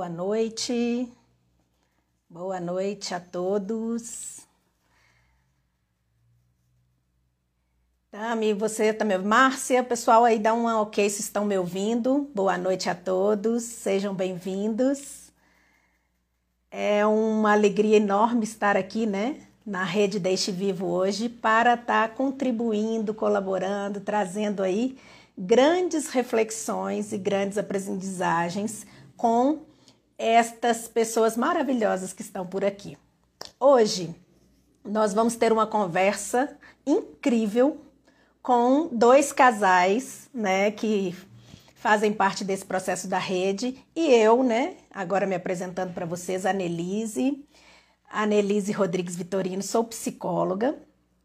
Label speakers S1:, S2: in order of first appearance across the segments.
S1: Boa noite. Boa noite a todos. Tami, você também. Márcia, pessoal aí dá um ok se estão me ouvindo. Boa noite a todos. Sejam bem-vindos. É uma alegria enorme estar aqui, né, na Rede Deixe Vivo hoje para estar contribuindo, colaborando, trazendo aí grandes reflexões e grandes aprendizagens com estas pessoas maravilhosas que estão por aqui. Hoje nós vamos ter uma conversa incrível com dois casais, né, que fazem parte desse processo da rede e eu, né, agora me apresentando para vocês, a Nelise, a Nelise Rodrigues Vitorino, sou psicóloga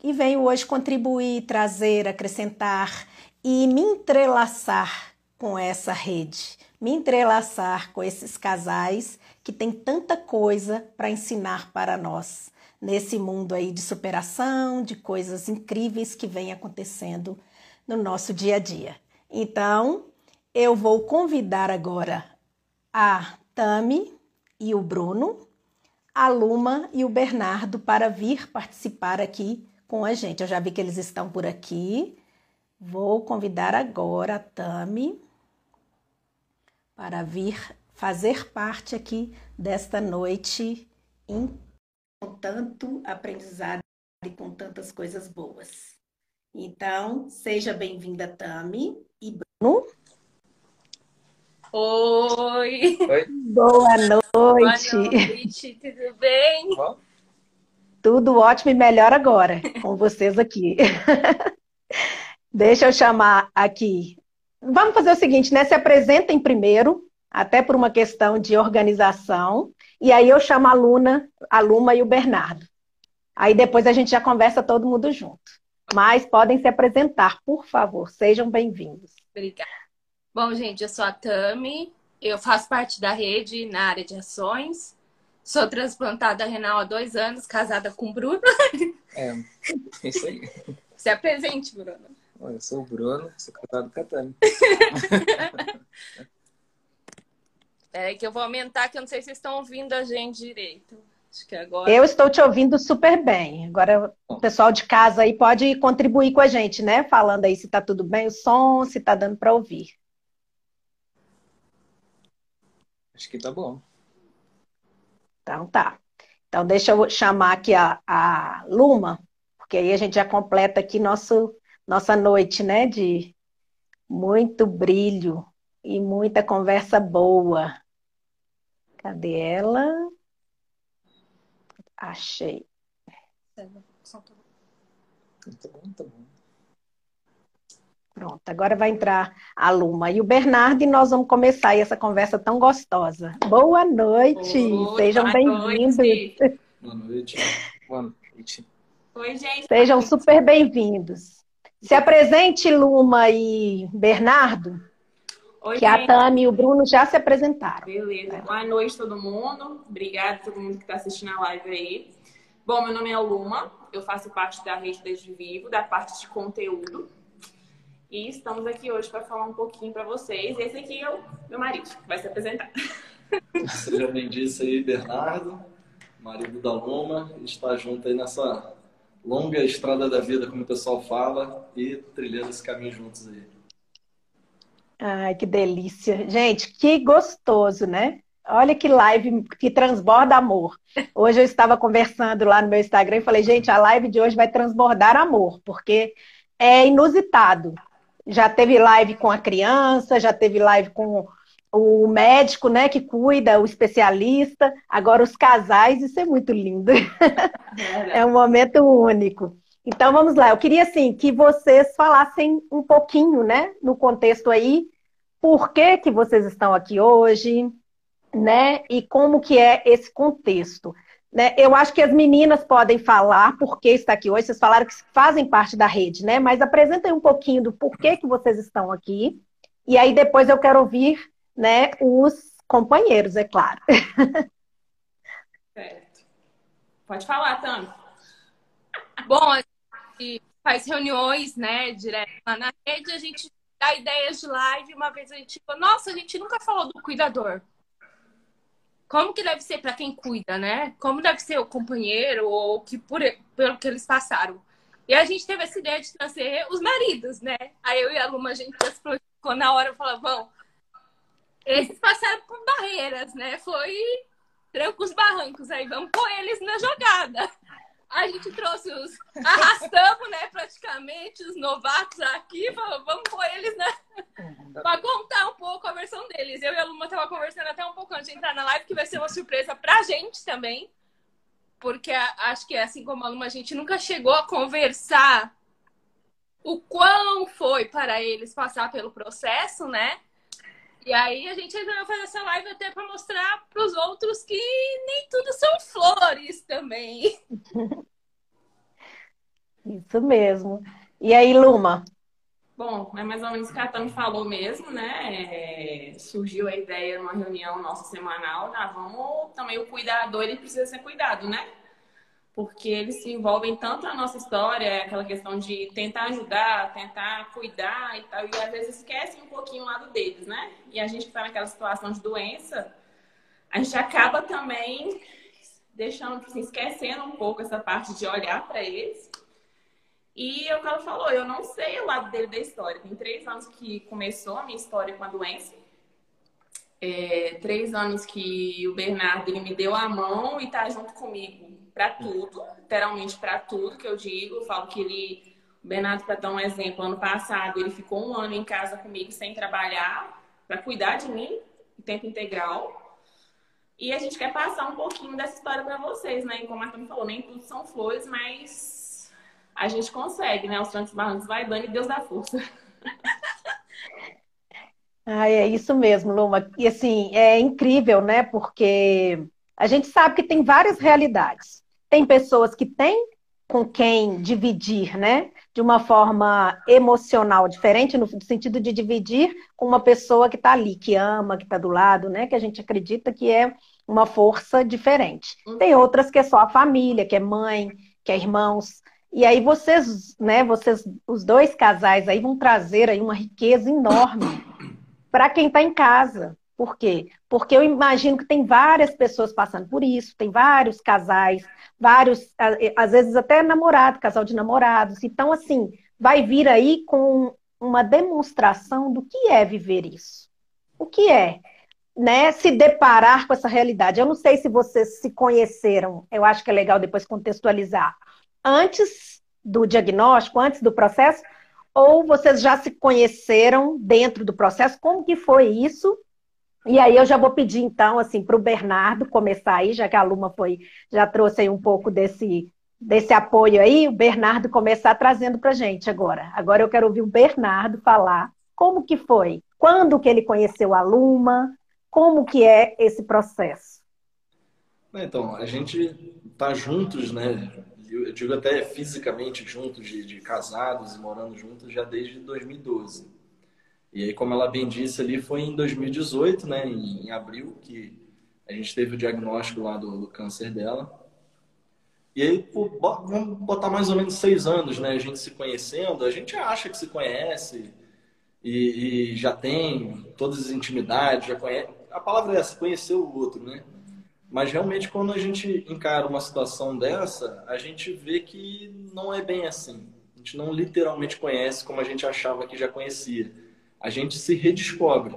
S1: e venho hoje contribuir, trazer, acrescentar e me entrelaçar com essa rede me entrelaçar com esses casais que têm tanta coisa para ensinar para nós nesse mundo aí de superação, de coisas incríveis que vem acontecendo no nosso dia a dia. Então, eu vou convidar agora a Tami e o Bruno, a Luma e o Bernardo para vir participar aqui com a gente. Eu já vi que eles estão por aqui. Vou convidar agora a Tami para vir fazer parte aqui desta noite em, com tanto aprendizado e com tantas coisas boas. Então, seja bem-vinda, Tami e Bruno.
S2: Oi!
S1: Oi. Boa noite! Boa
S2: noite, tudo bem? Bom.
S1: Tudo ótimo e melhor agora, com vocês aqui. Deixa eu chamar aqui Vamos fazer o seguinte, né? Se apresentem primeiro, até por uma questão de organização, e aí eu chamo a Luna, a Luma e o Bernardo. Aí depois a gente já conversa todo mundo junto. Mas podem se apresentar, por favor. Sejam bem-vindos.
S2: Obrigada. Bom, gente, eu sou a Tami, eu faço parte da rede na área de ações. Sou transplantada renal há dois anos, casada com o Bruno.
S3: É, é isso aí.
S2: Se apresente, Bruno.
S3: Eu sou o Bruno, sou casado com a Tami.
S2: Peraí que eu vou aumentar, que eu não sei se vocês estão ouvindo a gente direito. Acho que agora...
S1: Eu estou te ouvindo super bem. Agora o pessoal de casa aí pode contribuir com a gente, né? Falando aí se está tudo bem o som, se está dando para ouvir.
S3: Acho que tá bom.
S1: Então tá. Então deixa eu chamar aqui a, a Luma, porque aí a gente já completa aqui nosso nossa noite, né? De muito brilho e muita conversa boa. Cadê ela? Achei. Bom, bom. Pronto, agora vai entrar a Luma e o Bernardo e nós vamos começar essa conversa tão gostosa. Boa noite, Oi, sejam bem-vindos.
S3: Boa noite. Boa noite.
S2: Oi, gente.
S1: Sejam super bem-vindos. Se apresente, Luma e Bernardo. Oi, que gente. a Tami e o Bruno já se apresentaram.
S2: Beleza. Boa noite, todo mundo. Obrigada a todo mundo que está assistindo a live aí. Bom, meu nome é Luma, eu faço parte da rede Desde Vivo, da parte de conteúdo. E estamos aqui hoje para falar um pouquinho para vocês. Esse aqui é o meu marido, que vai se apresentar.
S3: Seja bem-vindo aí, Bernardo, marido da Luma. A gente está junto aí nessa longa estrada da vida, como o pessoal fala, e trilhando esse caminho juntos aí.
S1: Ai, que delícia. Gente, que gostoso, né? Olha que live que transborda amor. Hoje eu estava conversando lá no meu Instagram e falei, gente, a live de hoje vai transbordar amor, porque é inusitado. Já teve live com a criança, já teve live com o médico, né, que cuida, o especialista, agora os casais, isso é muito lindo. É, é um momento único. Então vamos lá, eu queria assim que vocês falassem um pouquinho, né, no contexto aí, por que que vocês estão aqui hoje, né, e como que é esse contexto. Né? Eu acho que as meninas podem falar por que está aqui hoje, vocês falaram que fazem parte da rede, né, mas apresentem um pouquinho do porquê que vocês estão aqui, e aí depois eu quero ouvir né, os companheiros, é claro.
S2: Certo. Pode falar, Tami. Bom, a gente faz reuniões, né, direto lá na rede, a gente dá ideias de live. Uma vez a gente falou, nossa, a gente nunca falou do cuidador.
S4: como que deve ser para quem cuida, né? Como deve ser o companheiro ou que por pelo que eles passaram. E a gente teve essa ideia de trazer os maridos, né? Aí eu e a Luma, a gente ficou na hora, falava, bom, esses passaram por barreiras, né? Foi trancos barrancos, aí vamos pôr eles na jogada. A gente trouxe os. Arrastamos, né, praticamente, os novatos aqui, vamos pôr eles na. para contar um pouco a versão deles. Eu e a Luma tava conversando até um pouco antes de entrar na live, que vai ser uma surpresa pra gente também. Porque acho que, assim como a Luma, a gente nunca chegou a conversar o quão foi para eles passar pelo processo, né? E aí a gente resolveu fazer essa live até para mostrar para os outros que nem tudo são flores também.
S1: Isso mesmo. E aí, Luma?
S2: Bom, é mais ou menos o que a Tami falou mesmo, né? É, surgiu a ideia numa reunião nossa semanal, né? vamos também o cuidador ele precisa ser cuidado, né? Porque eles se envolvem tanto na nossa história, aquela questão de tentar ajudar, tentar cuidar e tal, e às vezes esquecem um pouquinho o lado deles, né? E a gente que está naquela situação de doença, a gente acaba também deixando, assim, esquecendo um pouco essa parte de olhar para eles. E é o ela falou, eu não sei o lado dele da história. Tem três anos que começou a minha história com a doença. É, três anos que o Bernardo ele me deu a mão e tá junto comigo para tudo, literalmente para tudo que eu digo. Eu falo que ele, o Bernardo, para dar um exemplo, ano passado ele ficou um ano em casa comigo sem trabalhar, para cuidar de mim, em tempo integral. E a gente quer passar um pouquinho dessa história para vocês, né? E como a Marta falou, nem tudo são flores, mas a gente consegue, né? Os trancos barrancos vai dando e Deus dá força.
S1: Ah, é isso mesmo, Luma. E assim, é incrível, né? Porque a gente sabe que tem várias realidades. Tem pessoas que têm com quem dividir, né? De uma forma emocional diferente, no sentido de dividir com uma pessoa que está ali, que ama, que está do lado, né? Que a gente acredita que é uma força diferente. Uhum. Tem outras que é só a família, que é mãe, que é irmãos. E aí vocês, né? Vocês, os dois casais aí vão trazer aí uma riqueza enorme para quem está em casa, por quê? Porque eu imagino que tem várias pessoas passando por isso, tem vários casais, vários, às vezes até namorado, casal de namorados. Então, assim, vai vir aí com uma demonstração do que é viver isso. O que é, né, se deparar com essa realidade. Eu não sei se vocês se conheceram, eu acho que é legal depois contextualizar. Antes do diagnóstico, antes do processo, ou vocês já se conheceram dentro do processo? Como que foi isso? E aí eu já vou pedir então assim para o Bernardo começar aí, já que a Luma foi já trouxe aí um pouco desse desse apoio aí, o Bernardo começar trazendo para gente agora. Agora eu quero ouvir o Bernardo falar como que foi, quando que ele conheceu a Luma, como que é esse processo.
S3: Então a gente tá juntos, né? Eu digo até fisicamente juntos, de, de casados e morando juntos já desde 2012. E aí, como ela bem disse ali, foi em 2018, né, em, em abril, que a gente teve o diagnóstico lá do, do câncer dela. E aí, vamos botar mais ou menos seis anos, né, a gente se conhecendo. A gente acha que se conhece e, e já tem todas as intimidades, já conhece. A palavra é essa, conhecer o outro, né? Mas realmente, quando a gente encara uma situação dessa, a gente vê que não é bem assim. A gente não literalmente conhece como a gente achava que já conhecia a gente se redescobre,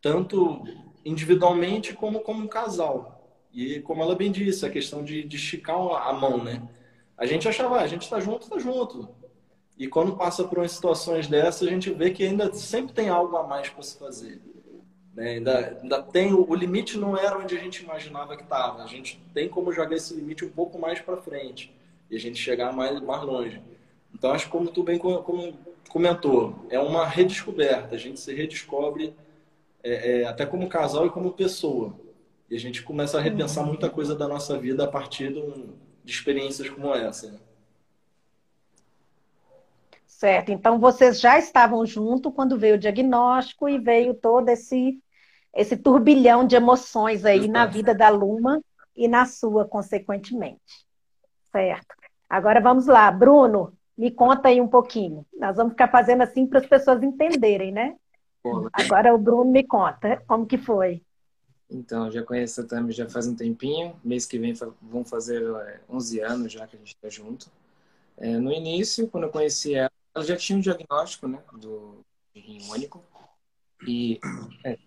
S3: tanto individualmente como como um casal. E como ela bem disse, a questão de, de esticar a mão, né? A gente achava, ah, a gente está junto, está junto. E quando passa por umas situações dessas, a gente vê que ainda sempre tem algo a mais para se fazer. Né? Ainda, ainda tem o, limite não era onde a gente imaginava que estava. A gente tem como jogar esse limite um pouco mais para frente e a gente chegar mais mais longe. Então acho que como tu bem como, comentou, é uma redescoberta. A gente se redescobre é, é, até como casal e como pessoa. E a gente começa a repensar uhum. muita coisa da nossa vida a partir de, um, de experiências como essa. Né?
S1: Certo. Então vocês já estavam juntos quando veio o diagnóstico e veio todo esse esse turbilhão de emoções aí Exato. na vida da Luma e na sua, consequentemente. Certo. Agora vamos lá, Bruno. Me conta aí um pouquinho. Nós vamos ficar fazendo assim para as pessoas entenderem, né? Agora o Bruno me conta como que foi.
S5: Então, já conheço a Tami já faz um tempinho. Mês que vem vão fazer 11 é, anos já que a gente está junto. É, no início, quando eu conheci ela, ela já tinha um diagnóstico, né, do rim único. E é,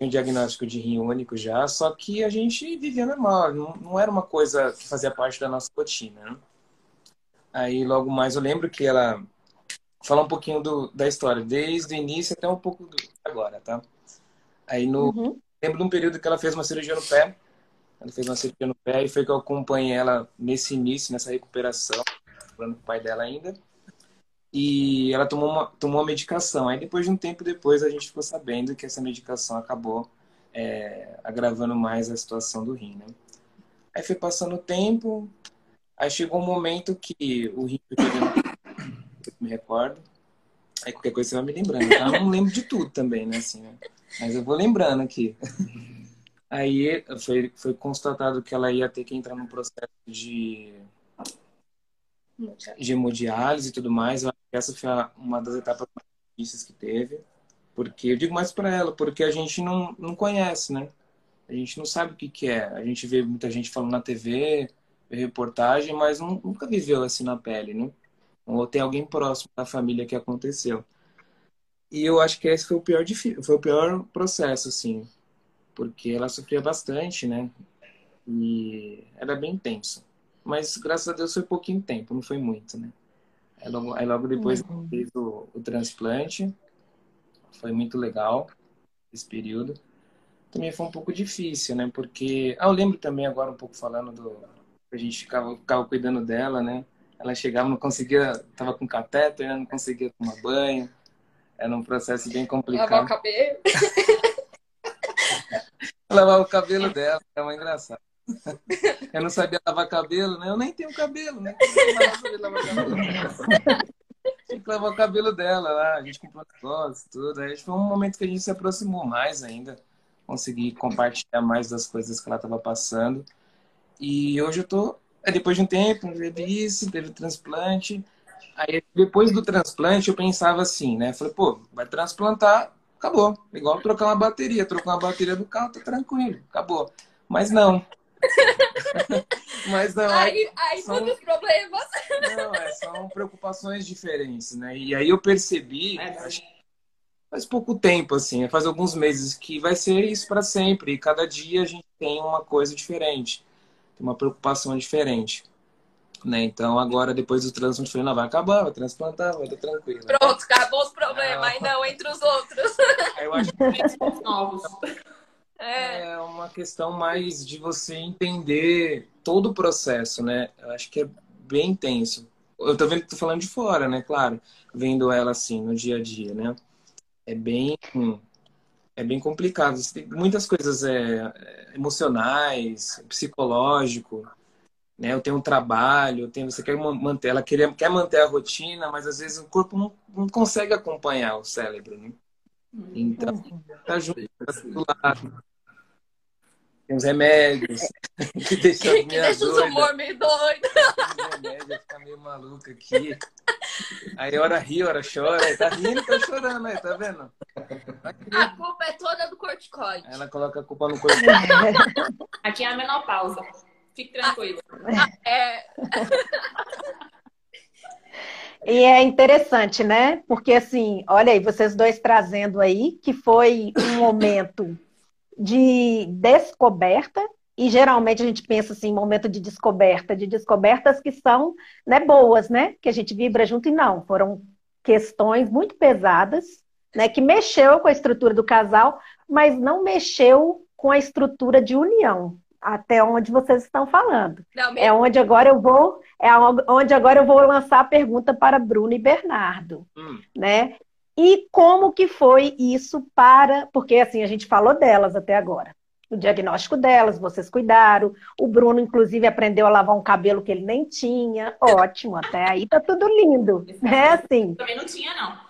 S5: um diagnóstico de rim único já, só que a gente vivia normal, não, não era uma coisa que fazia parte da nossa rotina. Né? Aí logo mais eu lembro que ela falar um pouquinho do, da história, desde o início até um pouco do, agora, tá? Aí no uhum. lembro de um período que ela fez uma cirurgia no pé. Ela fez uma cirurgia no pé e foi que eu acompanhei ela nesse início, nessa recuperação, falando com o pai dela ainda. E ela tomou uma, tomou uma medicação. Aí depois de um tempo depois a gente ficou sabendo que essa medicação acabou é, agravando mais a situação do rim, né? Aí foi passando o tempo, aí chegou um momento que o rim me recordo. Aí qualquer coisa você vai me lembrando. Tá? Eu não lembro de tudo também, né? Assim, né? Mas eu vou lembrando aqui. Aí foi, foi constatado que ela ia ter que entrar num processo de, de hemodiálise e tudo mais. Essa foi uma das etapas mais difíceis que teve. Porque eu digo mais para ela, porque a gente não, não conhece, né? A gente não sabe o que, que é. A gente vê muita gente falando na TV, reportagem, mas nunca viveu assim na pele, né? ou tem alguém próximo da família que aconteceu. E eu acho que esse foi o pior foi o pior processo assim, porque ela sofria bastante, né? E era bem tenso. Mas graças a Deus foi pouquinho tempo, não foi muito, né? Aí logo, aí logo depois uhum. fez o, o transplante. Foi muito legal esse período. Também foi um pouco difícil, né? Porque. Ah, eu lembro também agora um pouco falando do. A gente ficava, ficava cuidando dela, né? Ela chegava, não conseguia, tava com catéter, né? não conseguia tomar banho. Era um processo bem complicado.
S4: Lavar o cabelo.
S5: lavar o cabelo dela, era uma engraçado. Eu não sabia lavar cabelo, né? Eu nem tenho cabelo, né? Tinha que lavar o cabelo dela lá, a gente comprou negócio, tudo. Aí foi um momento que a gente se aproximou mais ainda, consegui compartilhar mais das coisas que ela estava passando. E hoje eu tô Aí depois de um tempo, teve isso, teve transplante. Aí depois do transplante eu pensava assim, né? Falei, pô, vai transplantar, acabou. Igual trocar uma bateria, trocar uma bateria do carro, tá tranquilo, acabou. Mas não. Mas não.
S4: Aí, aí são... muitos problemas.
S5: Não, é, são preocupações diferentes, né? E aí eu percebi, acho, faz pouco tempo, assim, faz alguns meses, que vai ser isso para sempre. E cada dia a gente tem uma coisa diferente tem uma preocupação diferente. Né? Então, agora, depois do transplante, falei, não, vai acabar, vai transplantar, vai estar tranquilo.
S4: Pronto, acabou os problemas, aí não, entre os outros.
S5: Eu acho que novos. É. é uma questão mais de você entender todo o processo, né? Eu acho que é bem intenso. Eu tô vendo tô falando de fora, né? Claro, vendo ela assim no dia a dia, né? É bem é bem complicado. Tem muitas coisas é, emocionais, psicológico. Né? Eu tenho um trabalho, eu tenho, você quer manter, ela quer, quer manter a rotina, mas às vezes o corpo não, não consegue acompanhar o cérebro. Né? Então, tá junto, tá do lado. Tem os remédios
S4: que deixam que, que deixa os humor meio doido.
S5: Os remédios, ficar meio maluca aqui. Aí hora ri, hora chora. Tá rindo e tá chorando aí, tá vendo?
S4: A culpa é toda do corticoide.
S5: Ela coloca a culpa no corticoide.
S2: Aqui é a menopausa. Fique tranquilo.
S4: Ah, é.
S1: E é interessante, né? Porque assim, olha aí, vocês dois trazendo aí que foi um momento de descoberta e geralmente a gente pensa assim, momento de descoberta, de descobertas que são né, boas, né? Que a gente vibra junto e não. Foram questões muito pesadas, né? Que mexeu com a estrutura do casal, mas não mexeu com a estrutura de união. Até onde vocês estão falando. Não, é onde agora eu vou, é onde agora eu vou lançar a pergunta para Bruno e Bernardo, hum. né? E como que foi isso para, porque assim a gente falou delas até agora o diagnóstico delas, vocês cuidaram. O Bruno, inclusive, aprendeu a lavar um cabelo que ele nem tinha. Ótimo, até aí tá tudo lindo. Né? Assim,
S2: Também não tinha, não.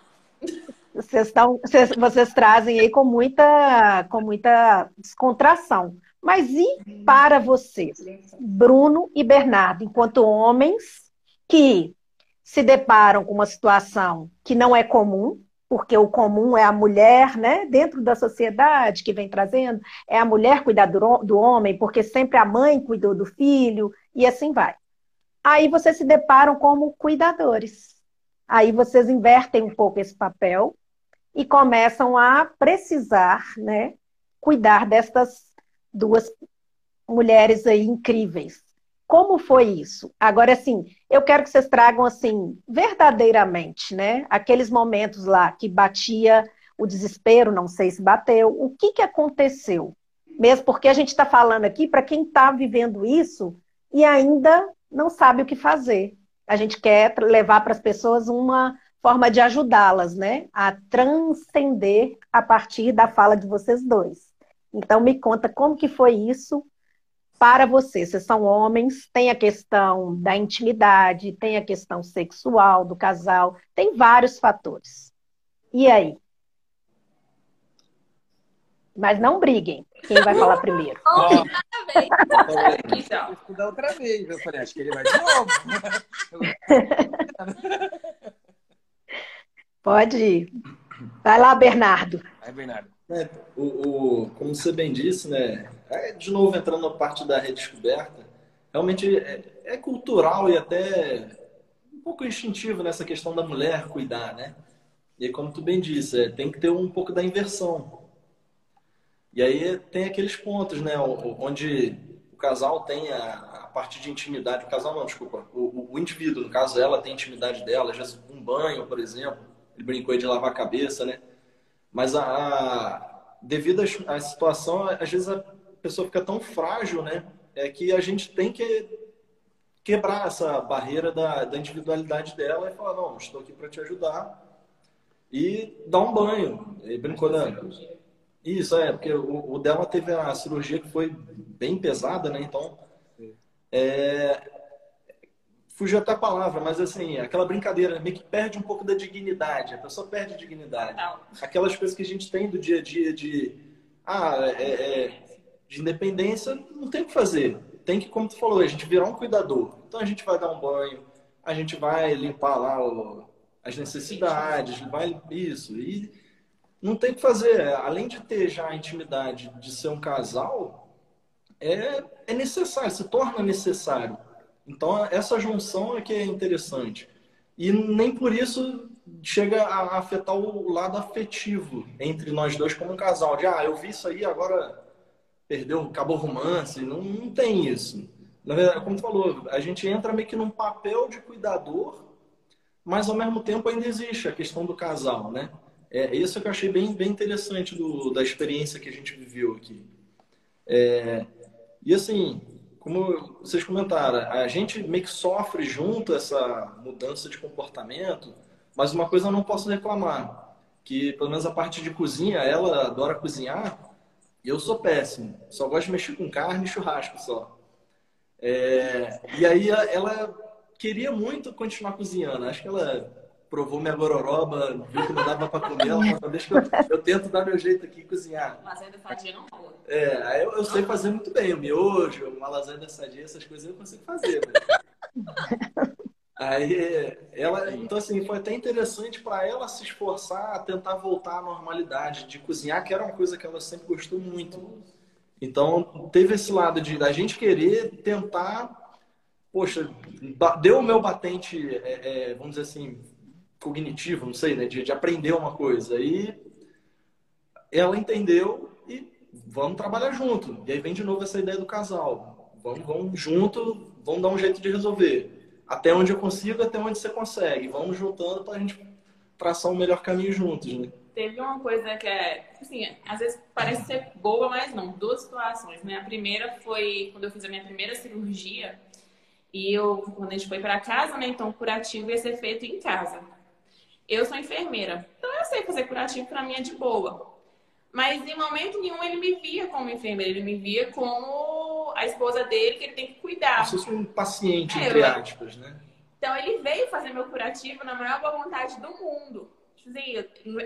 S1: Vocês, estão, vocês, vocês trazem aí com muita, com muita descontração. Mas e para vocês, Bruno e Bernardo, enquanto homens que se deparam com uma situação que não é comum, porque o comum é a mulher, né, dentro da sociedade que vem trazendo, é a mulher cuidar do, do homem, porque sempre a mãe cuidou do filho, e assim vai. Aí vocês se deparam como cuidadores. Aí vocês invertem um pouco esse papel e começam a precisar, né, cuidar destas duas mulheres aí incríveis. Como foi isso? Agora, assim, eu quero que vocês tragam, assim, verdadeiramente, né? Aqueles momentos lá que batia o desespero, não sei se bateu, o que, que aconteceu? Mesmo porque a gente está falando aqui para quem está vivendo isso e ainda não sabe o que fazer. A gente quer levar para as pessoas uma forma de ajudá-las, né? A transcender a partir da fala de vocês dois. Então, me conta como que foi isso para você. Vocês são homens, tem a questão da intimidade, tem a questão sexual do casal, tem vários fatores. E aí? Mas não briguem. Quem vai falar primeiro?
S4: Oh,
S5: da outra vez. Eu falei, acho que ele vai de novo.
S1: Pode ir. Vai lá, Bernardo.
S5: Vai, Bernardo.
S3: É, o, o, como você bem disse, né? É, de novo, entrando na parte da redescoberta, realmente é, é, cultural e até um pouco instintivo nessa questão da mulher cuidar, né? E como tu bem disse, é, tem que ter um pouco da inversão. E aí tem aqueles pontos, né? Onde o casal tem a, a parte de intimidade. O casal não, desculpa. O, o, indivíduo, no caso, ela tem intimidade dela. Já um banho, por exemplo. Ele brincou de lavar a cabeça, né? Mas a, a devido à situação, às vezes a pessoa fica tão frágil, né? É que a gente tem que quebrar essa barreira da, da individualidade dela e falar, não, estou aqui para te ajudar e dar um banho. E brincou, né? Isso, é, porque o, o, dela teve a cirurgia que foi bem pesada, né? Então, é, fugiu até a palavra, mas assim, aquela brincadeira meio que perde um pouco da dignidade. A pessoa perde a dignidade. Aquelas coisas que a gente tem do dia a dia de, ah, é, é de independência, não tem o que fazer. Tem que, como tu falou, a gente virar um cuidador. Então a gente vai dar um banho, a gente vai limpar lá o, as necessidades, vai isso. E não tem o que fazer. Além de ter já a intimidade de ser um casal, é, é necessário, se torna necessário. Então essa junção é que é interessante. E nem por isso chega a afetar o lado afetivo entre nós dois como um casal. De, ah, eu vi isso aí, agora perdeu, acabou o romance. Não, não tem isso. Na verdade, como tu falou, a gente entra meio que num papel de cuidador, mas ao mesmo tempo ainda existe a questão do casal, né? É isso que eu achei bem, bem interessante do, da experiência que a gente viveu aqui. É, e assim, como vocês comentaram, a gente meio que sofre junto essa mudança de comportamento, mas uma coisa eu não posso reclamar, que pelo menos a parte de cozinha, ela adora cozinhar, eu sou péssimo. Só gosto de mexer com carne e churrasco só. É, e aí ela queria muito continuar cozinhando. Acho que ela provou minha gororoba, viu que não dava para comer. Ela falou, deixa que eu, eu, tento dar meu jeito aqui e cozinhar.
S2: Lasanha sadia não rola.
S3: É, aí eu, eu sei fazer muito bem. O miojo, uma lasanha sadia, essas coisas eu consigo fazer. Né? Aí ela, então assim, foi até interessante para ela se esforçar a tentar voltar à normalidade de cozinhar, que era uma coisa que ela sempre gostou muito. Então teve esse lado de da gente querer tentar, poxa, deu o meu batente, é, é, vamos dizer assim, cognitivo, não sei, né, de, de aprender uma coisa. E ela entendeu e vamos trabalhar junto. E aí vem de novo essa ideia do casal. Vamos, vamos junto, vamos dar um jeito de resolver até onde eu consigo, até onde você consegue. Vamos juntando para a gente traçar o um melhor caminho juntos, né?
S2: Teve uma coisa que é, assim, às vezes parece ser boa, mas não. Duas situações, né? A primeira foi quando eu fiz a minha primeira cirurgia e eu, quando a gente foi para casa, né? Então, o curativo ia ser feito em casa. Eu sou enfermeira, então eu sei fazer curativo para mim é de boa. Mas em momento nenhum ele me via como enfermeira, ele me via como a esposa dele, que ele tem que cuidar.
S3: Você é um paciente, é, entre aspas, né?
S2: Então ele veio fazer meu curativo na maior boa vontade do mundo. Assim,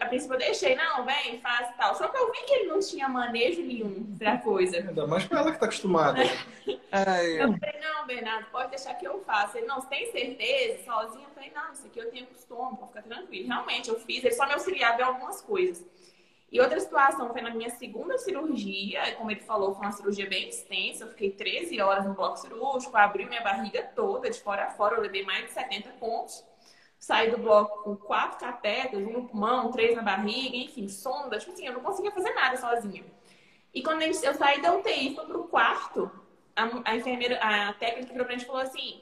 S2: a princípio eu deixei, não, vem, faz tal. Só que eu vi que ele não tinha manejo nenhum pra coisa.
S3: Ainda mais pra ela que tá acostumada.
S2: eu falei, não, Bernardo, pode deixar que eu faça. Ele, não, você tem certeza? Sozinho? Eu falei, não, isso aqui eu tenho costume, pode ficar tranquilo. Realmente, eu fiz, ele só me auxiliava em algumas coisas. E outra situação foi na minha segunda cirurgia, como ele falou, foi uma cirurgia bem extensa. Eu fiquei 13 horas no bloco cirúrgico, abri minha barriga toda, de fora a fora, eu levei mais de 70 pontos. Saí do bloco com quatro catetas, um no pulmão, três na barriga, enfim, sonda. Tipo assim, eu não conseguia fazer nada sozinha. E quando eu saí da UTI, fui pro quarto, a, a enfermeira, a técnica que pra gente falou assim: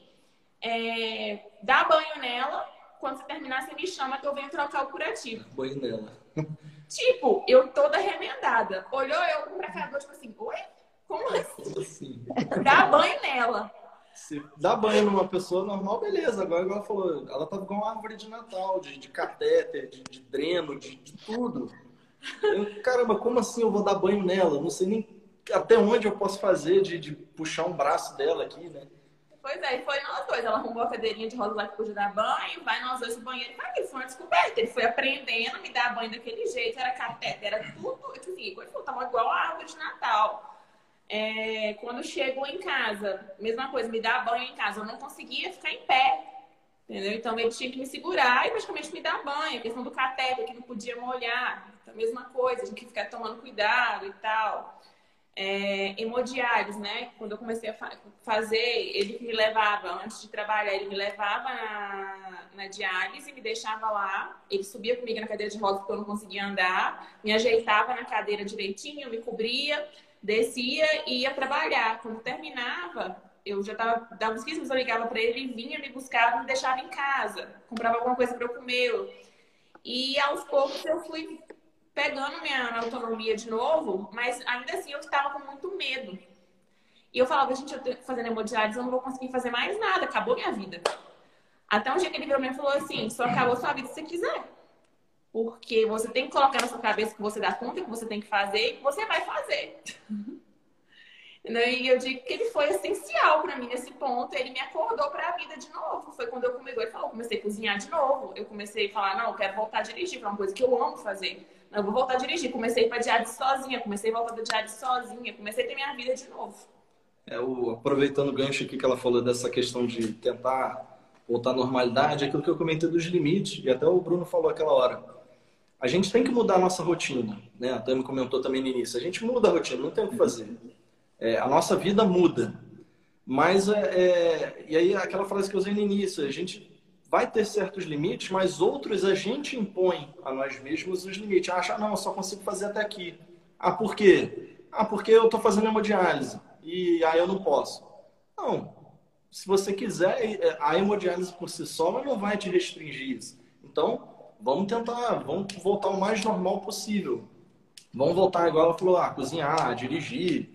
S2: é, dá banho nela, quando você terminar, você me chama que eu venho trocar o curativo.
S3: Banho nela.
S2: Tipo, eu toda remendada. Olhou eu pra cara, tipo assim, oi? Como assim?
S3: assim?
S2: Dá banho nela.
S3: Se dá banho numa pessoa normal, beleza. Agora, ela falou, ela tava igual uma árvore de Natal, de, de catéter, de, de dreno, de, de tudo. Eu, caramba, como assim eu vou dar banho nela? Não sei nem até onde eu posso fazer de, de puxar um braço dela aqui, né?
S2: Pois é, e foi nós dois. Ela arrumou a cadeirinha de rosa lá que podia dar banho, vai nós dois no banheiro. Vai, isso foi uma descoberta. Ele foi aprendendo a me dar banho daquele jeito, era catéter, era tudo. Tipo assim, ele tava igual a árvore de Natal. É, quando chegou em casa, mesma coisa, me dar banho em casa, eu não conseguia ficar em pé. Entendeu? Então ele tinha que me segurar e praticamente me dar banho. A questão do catéter, que não podia molhar. Então, mesma coisa, tinha que ficar tomando cuidado e tal é, hemodiálise, né? Quando eu comecei a fa fazer, ele me levava, antes de trabalhar, ele me levava na, na diálise, me deixava lá, ele subia comigo na cadeira de rodas porque eu não conseguia andar, me ajeitava na cadeira direitinho, me cobria, descia e ia trabalhar. Quando terminava, eu já tava, dava uns 15 minutos, eu ligava para ele, vinha, me buscava, me deixava em casa, comprava alguma coisa para eu comer. E aos poucos eu fui pegando minha autonomia de novo, mas ainda assim eu estava com muito medo. E eu falava, gente, eu tô fazendo hemodiálise, eu não vou conseguir fazer mais nada, acabou minha vida. Até um dia que ele virou e falou assim, só acabou sua vida se você quiser. Porque você tem que colocar na sua cabeça que você dá conta, que você tem que fazer e que você vai fazer. E eu digo que ele foi essencial para mim nesse ponto. Ele me acordou para a vida de novo. Foi quando eu comigo ele falou, comecei a cozinhar de novo. Eu comecei a falar, não, eu quero voltar a dirigir, é uma coisa que eu amo fazer. Eu vou voltar a dirigir. Comecei para diário sozinha, comecei a voltar do diário sozinha, comecei a ter minha vida de novo.
S3: É, o, aproveitando o gancho aqui que ela falou dessa questão de tentar voltar à normalidade, aquilo que eu comentei dos limites, e até o Bruno falou aquela hora. A gente tem que mudar a nossa rotina, né? A Tami comentou também no início. A gente muda a rotina, não tem o que fazer. É, a nossa vida muda. Mas, é, é, e aí aquela frase que eu usei no início, a gente vai ter certos limites, mas outros a gente impõe a nós mesmos os limites. Acha, não, eu só consigo fazer até aqui. Ah, por quê? Ah, porque eu estou fazendo hemodiálise e aí eu não posso. Não. Se você quiser, é, a hemodiálise por si só não vai te restringir isso. Então, vamos tentar, vamos voltar o mais normal possível. Vamos voltar igual ela falou, ah, cozinhar, dirigir,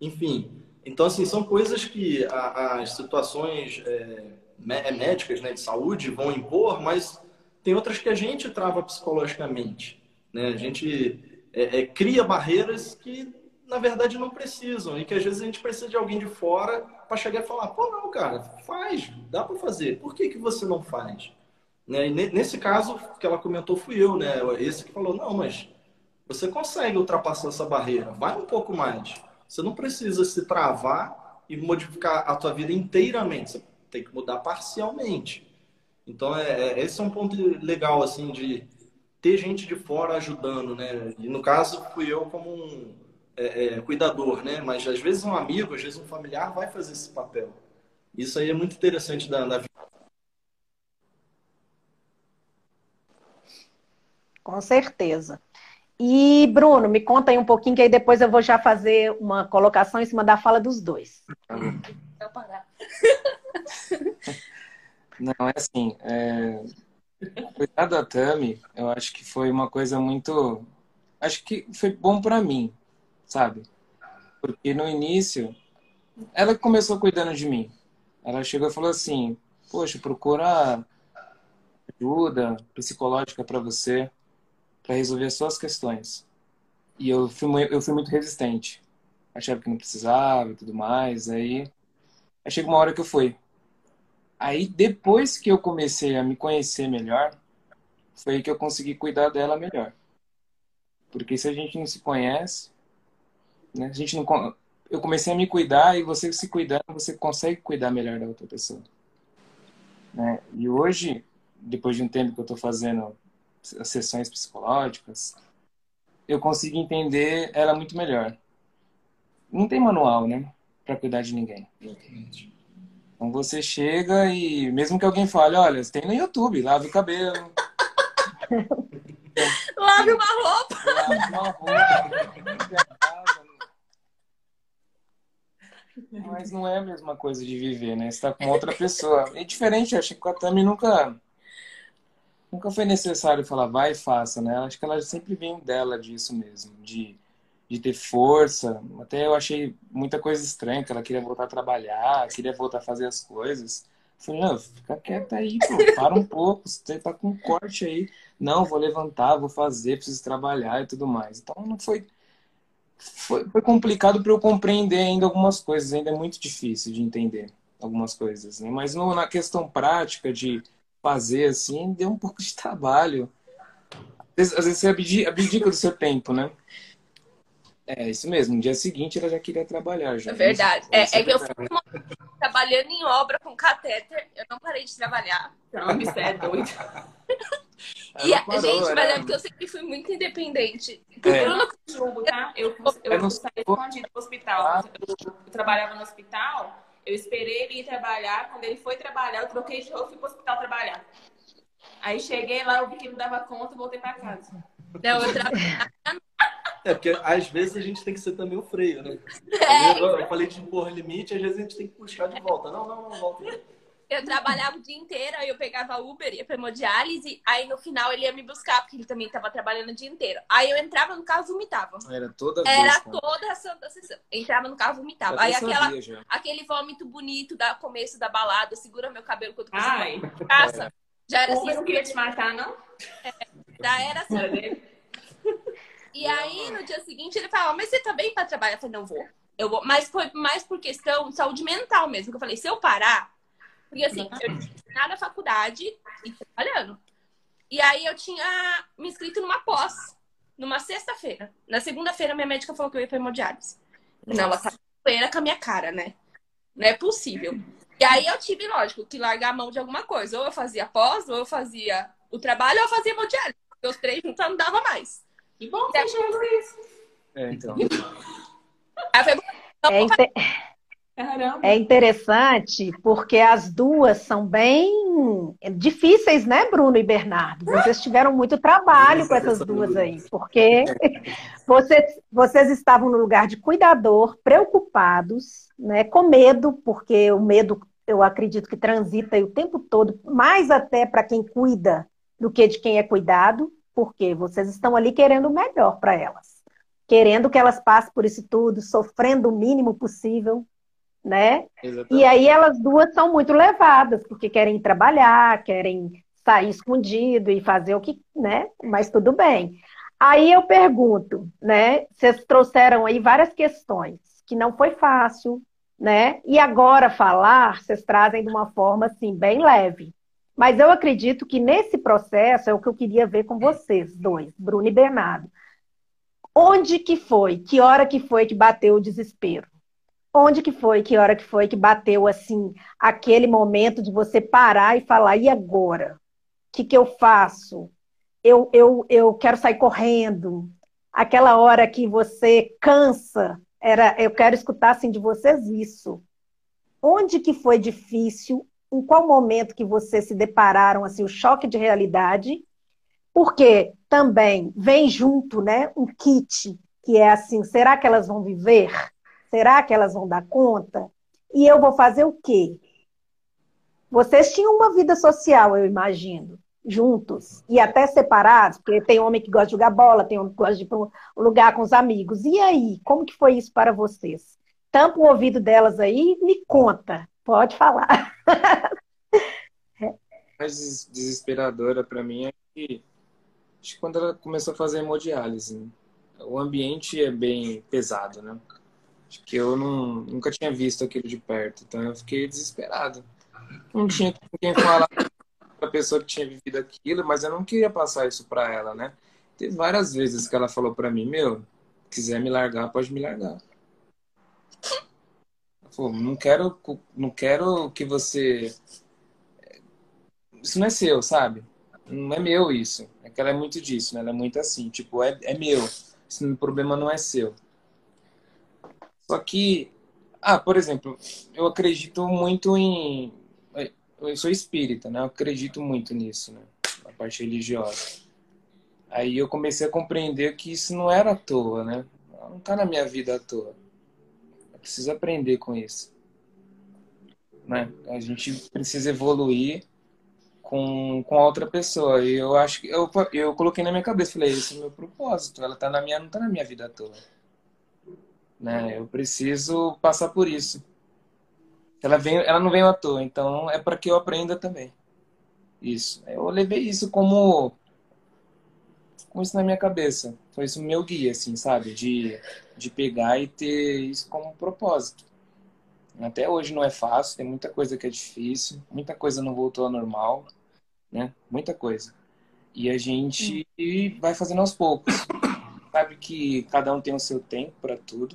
S3: enfim. Então, assim, são coisas que as situações é, é, médicas né, de saúde vão impor, mas tem outras que a gente trava psicologicamente. Né? A gente é, é, cria barreiras que, na verdade, não precisam e que às vezes a gente precisa de alguém de fora para chegar e falar: pô, não, cara, faz, dá para fazer, por que, que você não faz? Né? Nesse caso que ela comentou, fui eu, né? Esse que falou: não, mas você consegue ultrapassar essa barreira, vai um pouco mais. Você não precisa se travar e modificar a tua vida inteiramente. Você tem que mudar parcialmente. Então, é, é, esse é um ponto legal, assim, de ter gente de fora ajudando, né? E no caso, fui eu como um é, é, cuidador, né? Mas às vezes um amigo, às vezes um familiar vai fazer esse papel. Isso aí é muito interessante da, da vida.
S1: Com certeza. E, Bruno, me conta aí um pouquinho, que aí depois eu vou já fazer uma colocação em cima da fala dos dois.
S4: Eu parar.
S5: Não, é assim. É... Cuidar da Tami, eu acho que foi uma coisa muito. Acho que foi bom para mim, sabe? Porque no início, ela começou cuidando de mim. Ela chegou e falou assim: Poxa, procura ajuda psicológica para você, para resolver as suas questões. E eu fui, eu fui muito resistente. Achava que não precisava e tudo mais. Aí, aí chegou uma hora que eu fui. Aí depois que eu comecei a me conhecer melhor, foi que eu consegui cuidar dela melhor. Porque se a gente não se conhece, né? A gente não eu comecei a me cuidar e você se cuidando, você consegue cuidar melhor da outra pessoa. Né? E hoje, depois de um tempo que eu estou fazendo as sessões psicológicas, eu consigo entender ela muito melhor. Não tem manual, né? Para cuidar de ninguém. Então você chega e, mesmo que alguém fale, olha, tem no YouTube, lave o cabelo.
S4: lave uma roupa.
S5: Lave uma roupa. Mas não é a mesma coisa de viver, né? Você tá com outra pessoa. É diferente, acho que com a Tami nunca nunca foi necessário falar vai e faça, né? Acho que ela sempre vem dela disso mesmo, de, de ter força. Até eu achei muita coisa estranha, que ela queria voltar a trabalhar, queria voltar a fazer as coisas. Falei, não, fica quieta aí, pô, para um pouco, você tá com um corte aí. Não, vou levantar, vou fazer, preciso trabalhar e tudo mais. Então não foi foi, foi complicado para eu compreender ainda algumas coisas, ainda é muito difícil de entender algumas coisas, né? Mas no, na questão prática de fazer assim, deu um pouco de trabalho. Às vezes, às vezes você abdica, abdica do seu tempo, né? É, isso mesmo. No dia seguinte ela já queria trabalhar. Já.
S4: É verdade. É, é, é que eu fui trabalhando em obra com catéter, eu não parei de trabalhar. Não, isso é doido. E, parou, gente, era... mas é porque eu sempre fui muito independente.
S2: É. Eu não julgo, tá? Eu, eu, eu não saí escondido do hospital. Ah. Eu, eu, trabalhava no hospital, eu esperei ele ir trabalhar. Quando ele foi trabalhar, eu troquei de roupa e fui pro hospital trabalhar. Aí cheguei lá, eu vi que não dava conta e voltei pra casa.
S4: Não, eu trabalhava
S3: é, porque às vezes a gente tem que ser também o freio, né? É. Eu, eu falei de impor limite, às vezes a gente tem que puxar de volta. Não, não, não, volta.
S4: Eu trabalhava o dia inteiro, aí eu pegava Uber, ia pra hemodiálise, aí no final ele ia me buscar, porque ele também tava trabalhando o dia inteiro. Aí eu entrava no carro e vomitava.
S5: Era toda
S4: vez, Era toda a santa sessão. Entrava no carro e vomitava. Aí aquela, aquele vômito bonito da começo da balada, segura meu cabelo quando eu
S2: Ai,
S4: casa. Já era
S2: assim. não queria te matar, não?
S4: É, já era assim. E aí, no dia seguinte, ele falava, mas você tá bem pra trabalhar? Eu falei, não vou. Eu vou. Mas foi mais por questão de saúde mental mesmo. Que eu falei, se eu parar, porque assim, eu tinha na faculdade e trabalhando. E aí eu tinha me inscrito numa pós, numa sexta-feira. Na segunda-feira, minha médica falou que eu ia pra hemodiálise. Não, ela tá com a minha cara, né? Não é possível. E aí eu tive, lógico, que largar a mão de alguma coisa. Ou eu fazia pós, ou eu fazia o trabalho, ou eu fazia hemodiálise. Porque os três juntos não dava mais.
S2: Que bom que isso.
S5: É, então.
S1: Aí eu falei, é, inter... É interessante porque as duas são bem difíceis, né, Bruno e Bernardo? Vocês tiveram muito trabalho com essas duas aí, porque vocês, vocês estavam no lugar de cuidador, preocupados, né, com medo, porque o medo eu acredito que transita o tempo todo, mais até para quem cuida do que de quem é cuidado, porque vocês estão ali querendo o melhor para elas, querendo que elas passem por isso tudo, sofrendo o mínimo possível né? Exatamente. E aí elas duas são muito levadas, porque querem trabalhar, querem sair escondido e fazer o que, né? Mas tudo bem. Aí eu pergunto, né? Vocês trouxeram aí várias questões que não foi fácil, né? E agora falar, vocês trazem de uma forma assim bem leve. Mas eu acredito que nesse processo é o que eu queria ver com vocês dois, Bruno e Bernardo. Onde que foi? Que hora que foi que bateu o desespero? Onde que foi, que hora que foi que bateu assim aquele momento de você parar e falar, e agora? O que, que eu faço? Eu, eu, eu quero sair correndo. Aquela hora que você cansa, era, eu quero escutar assim de vocês isso. Onde que foi difícil? Em qual momento que vocês se depararam assim o choque de realidade? Porque também vem junto, né, um kit que é assim, será que elas vão viver? Será que elas vão dar conta? E eu vou fazer o quê? Vocês tinham uma vida social, eu imagino, juntos, e até separados, porque tem homem que gosta de jogar bola, tem homem que gosta de ir para um lugar com os amigos. E aí, como que foi isso para vocês? Tampa o ouvido delas aí e me conta. Pode falar.
S5: mais desesperadora para mim é que, acho que quando ela começou a fazer hemodiálise, né? o ambiente é bem pesado, né? Que eu não, nunca tinha visto aquilo de perto, então eu fiquei desesperado. Não tinha com quem falar para a pessoa que tinha vivido aquilo, mas eu não queria passar isso para ela, né? Teve várias vezes que ela falou para mim, meu, quiser me largar, pode me largar. Pô, não quero, não quero que você. Isso não é seu, sabe? Não é meu isso. É que ela é muito disso, né? Ela é muito assim, tipo, é, é meu. Esse problema não é seu. Só que, ah, por exemplo, eu acredito muito em. Eu sou espírita, né? Eu acredito muito nisso, né? Na parte religiosa. Aí eu comecei a compreender que isso não era à toa, né? Não tá na minha vida à toa. Eu preciso aprender com isso. Né? A gente precisa evoluir com, com a outra pessoa. E eu acho que eu, eu coloquei na minha cabeça, falei, esse é o meu propósito. Ela tá na minha, não tá na minha vida à toa. Né? Eu preciso passar por isso. Ela, vem, ela não veio à toa, então é para que eu aprenda também. Isso. Eu levei isso como com isso na minha cabeça. Foi isso o meu guia, assim, sabe? De, de pegar e ter isso como propósito. Até hoje não é fácil, tem muita coisa que é difícil, muita coisa não voltou ao normal, né? Muita coisa. E a gente vai fazendo aos poucos. Sabe que cada um tem o seu tempo para tudo.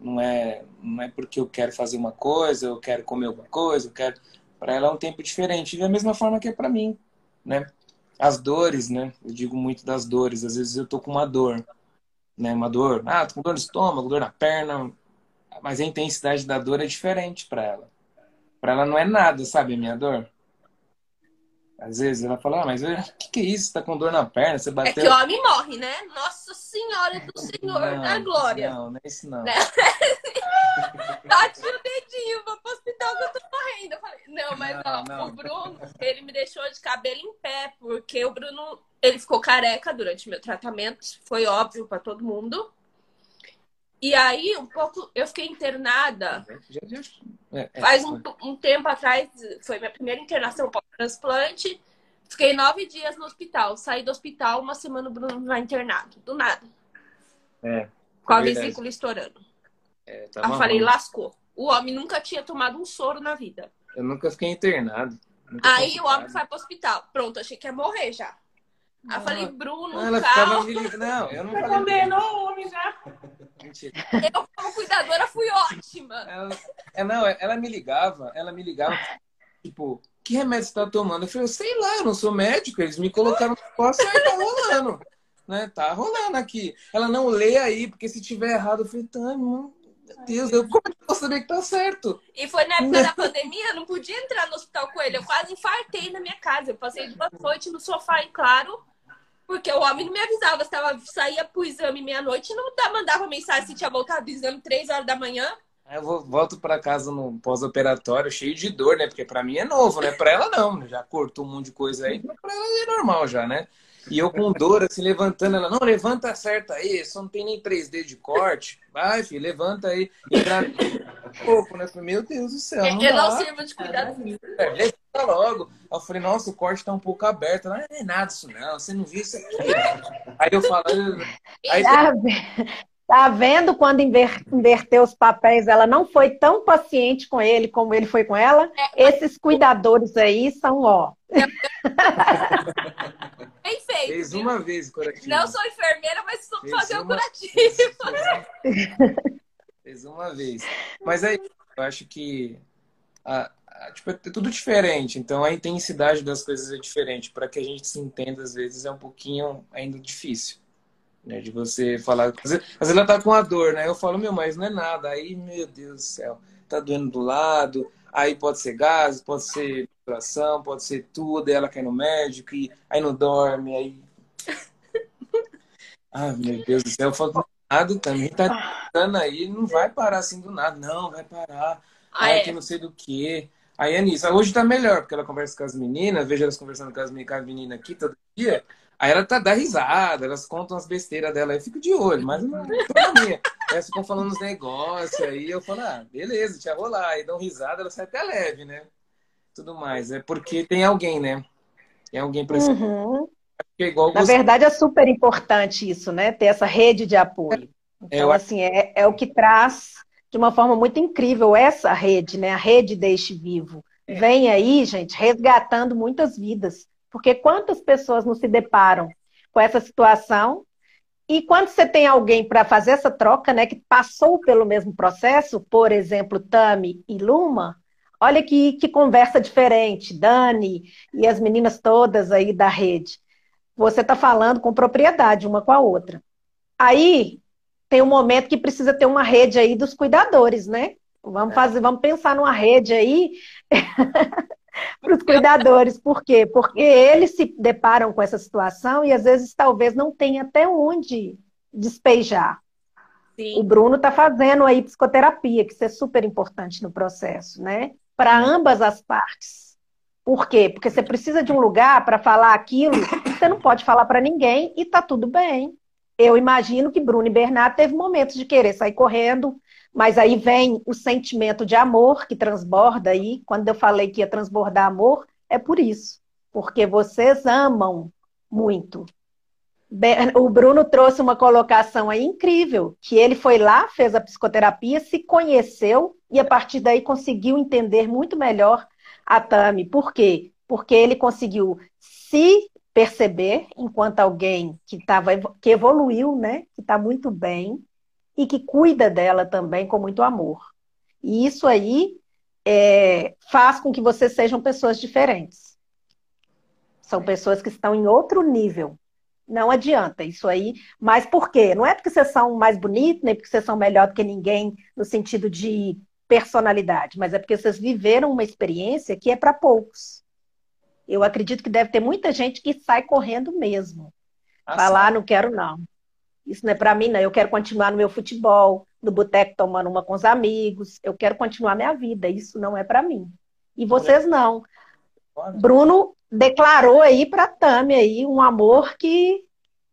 S5: Não é, não é porque eu quero fazer uma coisa, eu quero comer alguma coisa, eu quero. Para ela é um tempo diferente. E da mesma forma que é para mim, né? As dores, né? Eu digo muito das dores. Às vezes eu tô com uma dor, né? Uma dor, ah, tô com dor no estômago, dor na perna, mas a intensidade da dor é diferente para ela. Para ela não é nada, sabe, a minha dor. Às vezes ela fala, ah, mas o que, que é isso? Tá com dor na perna? Você bateu.
S4: É que homem morre, né? Nossa Senhora do Senhor não, da Glória.
S5: Não, não é isso não.
S4: Né? Bate o dedinho, vou pro hospital que eu tô morrendo. Eu falei, não, mas não, ó, não. o Bruno, ele me deixou de cabelo em pé, porque o Bruno, ele ficou careca durante meu tratamento. Foi óbvio para todo mundo. E aí, um pouco, eu fiquei internada. É, é, faz um, um, tempo atrás, foi minha primeira internação pós-transplante. Fiquei nove dias no hospital. Saí do hospital, uma semana o Bruno vai internado. Do nada.
S5: É.
S4: Com a vesícula estourando. É, tá eu falei, lascou. O homem nunca tinha tomado um soro na vida.
S5: Eu nunca fiquei internado.
S4: Nunca aí o homem foi pro hospital. Pronto, achei que ia morrer já. Aí eu falei, Bruno,
S5: ela
S4: calma.
S5: Me... Não, eu não falei.
S2: Condenou o homem já.
S4: Mentira. Eu, como cuidadora, fui ótima.
S5: Ela, é, não, ela me ligava, ela me ligava, tipo, que remédio você tá tomando? Eu falei, eu sei lá, eu não sou médico, eles me colocaram no negócio e tá rolando. Né? Tá rolando aqui. Ela não lê aí, porque se tiver errado, eu falei, tá, meu Deus, eu, como é que eu posso saber que tá certo?
S4: E foi na época da pandemia, eu não podia entrar no hospital com ele. Eu quase infartei na minha casa. Eu passei duas noites no sofá em claro, porque o homem não me avisava. Estava, saía pro exame meia-noite e não mandava mensagem se tinha voltado do exame três horas da manhã.
S5: Eu vou, volto para casa no pós-operatório cheio de dor, né? Porque para mim é novo, né? Para ela não, já cortou um monte de coisa aí, para ela é normal já, né? E eu com dor, assim, levantando, ela, não, levanta certo aí, só não tem nem 3D de corte. Vai, filho, levanta aí. E pra... pouco, né? Falei, meu Deus do céu. Não
S4: eu dá. não sirvo de cuidado.
S5: É, levanta logo. Aí eu falei, nossa, o corte tá um pouco aberto. Não, não é nada isso, não. Você não viu isso aqui. Aí eu falo. Aí...
S1: Tá vendo quando inver, inverteu os papéis? Ela não foi tão paciente com ele como ele foi com ela. É. Esses cuidadores aí são, ó.
S4: Bem feito.
S5: Fez uma vez o curativo.
S4: Não sou enfermeira, mas sou fazer uma... o curativo.
S5: Fez uma vez. Mas aí, eu acho que a, a, tipo, é tudo diferente. Então a intensidade das coisas é diferente. Para que a gente se entenda, às vezes, é um pouquinho ainda difícil. Né, de você falar. Às vezes, ela tá com a dor, né? Eu falo, meu, mas não é nada. Aí, meu Deus do céu, tá doendo do lado. Aí pode ser gases, pode ser coração, pode ser tudo. Aí ela cai no médico e aí não dorme. Aí. ah, meu Deus do céu, eu falo, nada também tá dando aí, não vai parar assim do nada. Não, vai parar. Ah, é. que não sei do que. Aí é nisso. Hoje tá melhor, porque ela conversa com as meninas, vejo elas conversando com as meninas aqui todo dia. Aí ela tá dá risada, elas contam as besteiras dela, eu fico de olho, mas não é minha. Elas ficam falando uns negócios, aí eu falo, ah, beleza, deixa rolar. Aí dão risada, ela sai até leve, né? Tudo mais. É porque tem alguém, né? Tem alguém pra
S1: uhum. é igual Na verdade, é super importante isso, né? Ter essa rede de apoio. É, então, assim, é, é o que traz de uma forma muito incrível essa rede, né? A rede Deixe Vivo. É. Vem aí, gente, resgatando muitas vidas porque quantas pessoas não se deparam com essa situação E quando você tem alguém para fazer essa troca, né, que passou pelo mesmo processo, por exemplo, Tami e Luma, olha que, que conversa diferente, Dani e as meninas todas aí da rede. Você está falando com propriedade uma com a outra. Aí tem um momento que precisa ter uma rede aí dos cuidadores, né? Vamos é. fazer, vamos pensar numa rede aí para os cuidadores. Por quê? Porque eles se deparam com essa situação e às vezes talvez não tenha até onde despejar. Sim. O Bruno está fazendo aí psicoterapia, que isso é super importante no processo, né? Para ambas as partes. Por quê? Porque você precisa de um lugar para falar aquilo, você não pode falar para ninguém e tá tudo bem. Eu imagino que Bruno e Bernardo teve momentos de querer sair correndo, mas aí vem o sentimento de amor que transborda aí. Quando eu falei que ia transbordar amor, é por isso. Porque vocês amam muito. O Bruno trouxe uma colocação aí incrível, que ele foi lá, fez a psicoterapia, se conheceu e a partir daí conseguiu entender muito melhor a Tami. Por quê? Porque ele conseguiu se perceber enquanto alguém que tava, que evoluiu, né, que está muito bem, e que cuida dela também com muito amor. E isso aí é, faz com que vocês sejam pessoas diferentes. São pessoas que estão em outro nível. Não adianta isso aí. Mas por quê? Não é porque vocês são mais bonitos, nem porque vocês são melhor do que ninguém no sentido de personalidade, mas é porque vocês viveram uma experiência que é para poucos. Eu acredito que deve ter muita gente que sai correndo mesmo. Ah, Falar, não quero não. Isso não é para mim, não. Eu quero continuar no meu futebol, no boteco tomando uma com os amigos. Eu quero continuar minha vida. Isso não é para mim. E vocês não. Bruno declarou aí para Tami aí um amor que,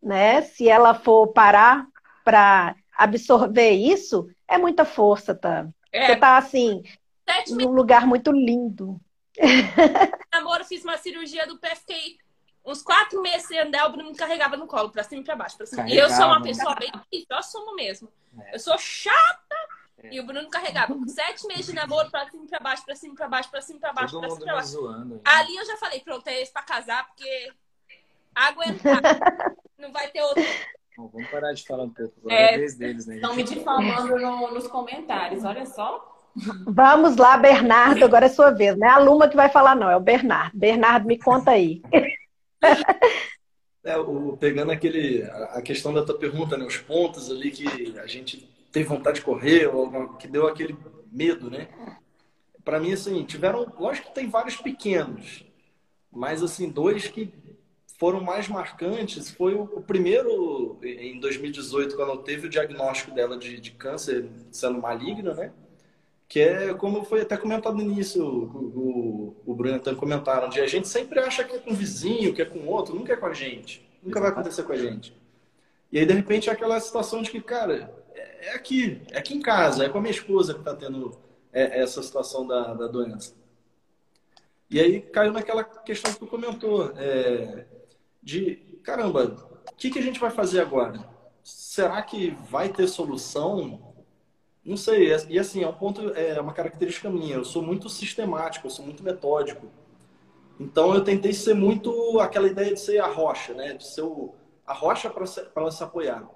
S1: né, se ela for parar para absorver isso, é muita força, Tami. É. Você tá assim, Sete num lugar muito lindo.
S4: Namoro, fiz uma cirurgia do pé, fiquei uns quatro meses sem andar, o Bruno me carregava no colo, pra cima e pra baixo. Pra cima. E eu sou uma pessoa bem difícil, eu assumo mesmo. É. Eu sou chata. É. E o Bruno carregava sete meses de namoro pra cima e pra baixo, pra cima e pra baixo, pra cima e pra baixo, Todo pra cima e pra baixo. Zoando, Ali eu já falei, pronto, é esse pra casar, porque aguentar. não vai ter outro.
S5: Bom, vamos parar de falar um pouco. Agora é, é deles, né?
S2: Estão me difamando no, nos comentários, olha só.
S1: Vamos lá, Bernardo, agora é sua vez. Não é a Luma que vai falar, não, é o Bernardo. Bernardo, me conta aí.
S3: É, o, pegando aquele, a questão da tua pergunta, né? Os pontos ali que a gente teve vontade de correr, ou que deu aquele medo, né? Para mim, assim, tiveram, lógico que tem vários pequenos, mas assim, dois que foram mais marcantes foi o, primeiro em 2018, quando teve o diagnóstico dela de, de câncer sendo maligno, né? Que é como foi até comentado no início, o, o, o Bruno também comentaram, de a gente sempre acha que é com o vizinho, que é com outro, nunca é com a gente. Nunca vai acontecer com a gente. E aí, de repente, é aquela situação de que, cara, é, é aqui, é aqui em casa, é com a minha esposa que está tendo é, essa situação da, da doença. E aí caiu naquela questão que tu comentou, é, de, caramba, o que, que a gente vai fazer agora? Será que vai ter solução? Não sei, e assim, é um ponto, é uma característica minha. Eu sou muito sistemático, eu sou muito metódico. Então eu tentei ser muito aquela ideia de ser a rocha, né? De ser o, a rocha para ela se apoiar.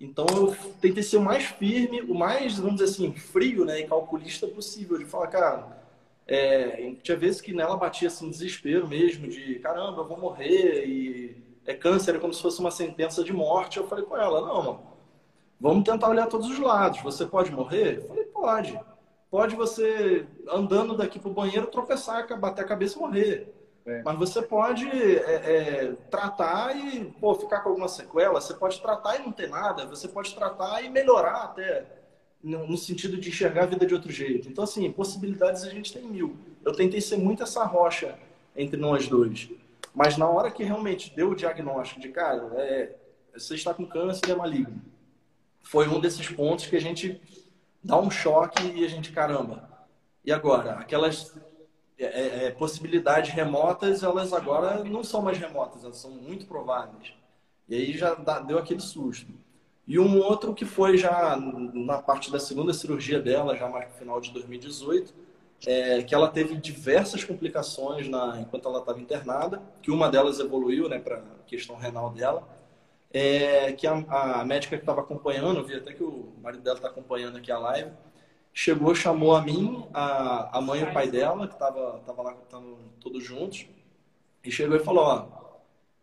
S3: Então eu tentei ser o mais firme, o mais, vamos dizer assim, frio né, e calculista possível. De falar, cara, é, tinha vezes que nela batia assim, desespero mesmo, de caramba, eu vou morrer, e é câncer, é como se fosse uma sentença de morte. Eu falei com ela, não, mano Vamos tentar olhar todos os lados. Você pode morrer? Eu falei, pode. Pode você, andando daqui para o banheiro, tropeçar, bater a cabeça e morrer. É. Mas você pode é, é, tratar e pô, ficar com alguma sequela. Você pode tratar e não ter nada. Você pode tratar e melhorar até, no, no sentido de enxergar a vida de outro jeito. Então, assim, possibilidades a gente tem mil. Eu tentei ser muito essa rocha entre nós dois. Mas na hora que realmente deu o diagnóstico de, cara, é, você está com câncer e é maligno foi um desses pontos que a gente dá um choque e a gente, caramba, e agora? Aquelas é, é, é, possibilidades remotas, elas agora não são mais remotas, elas são muito prováveis. E aí já dá, deu aquele susto. E um outro que foi já na parte da segunda cirurgia dela, já mais no final de 2018, é, que ela teve diversas complicações na, enquanto ela estava internada, que uma delas evoluiu né, para a questão renal dela é, que a, a, médica que estava acompanhando, eu vi até que o marido dela está acompanhando aqui a live, chegou, chamou a mim, a, a mãe e o pai dela, que estavam tava lá tava todos juntos, e chegou e falou, ó,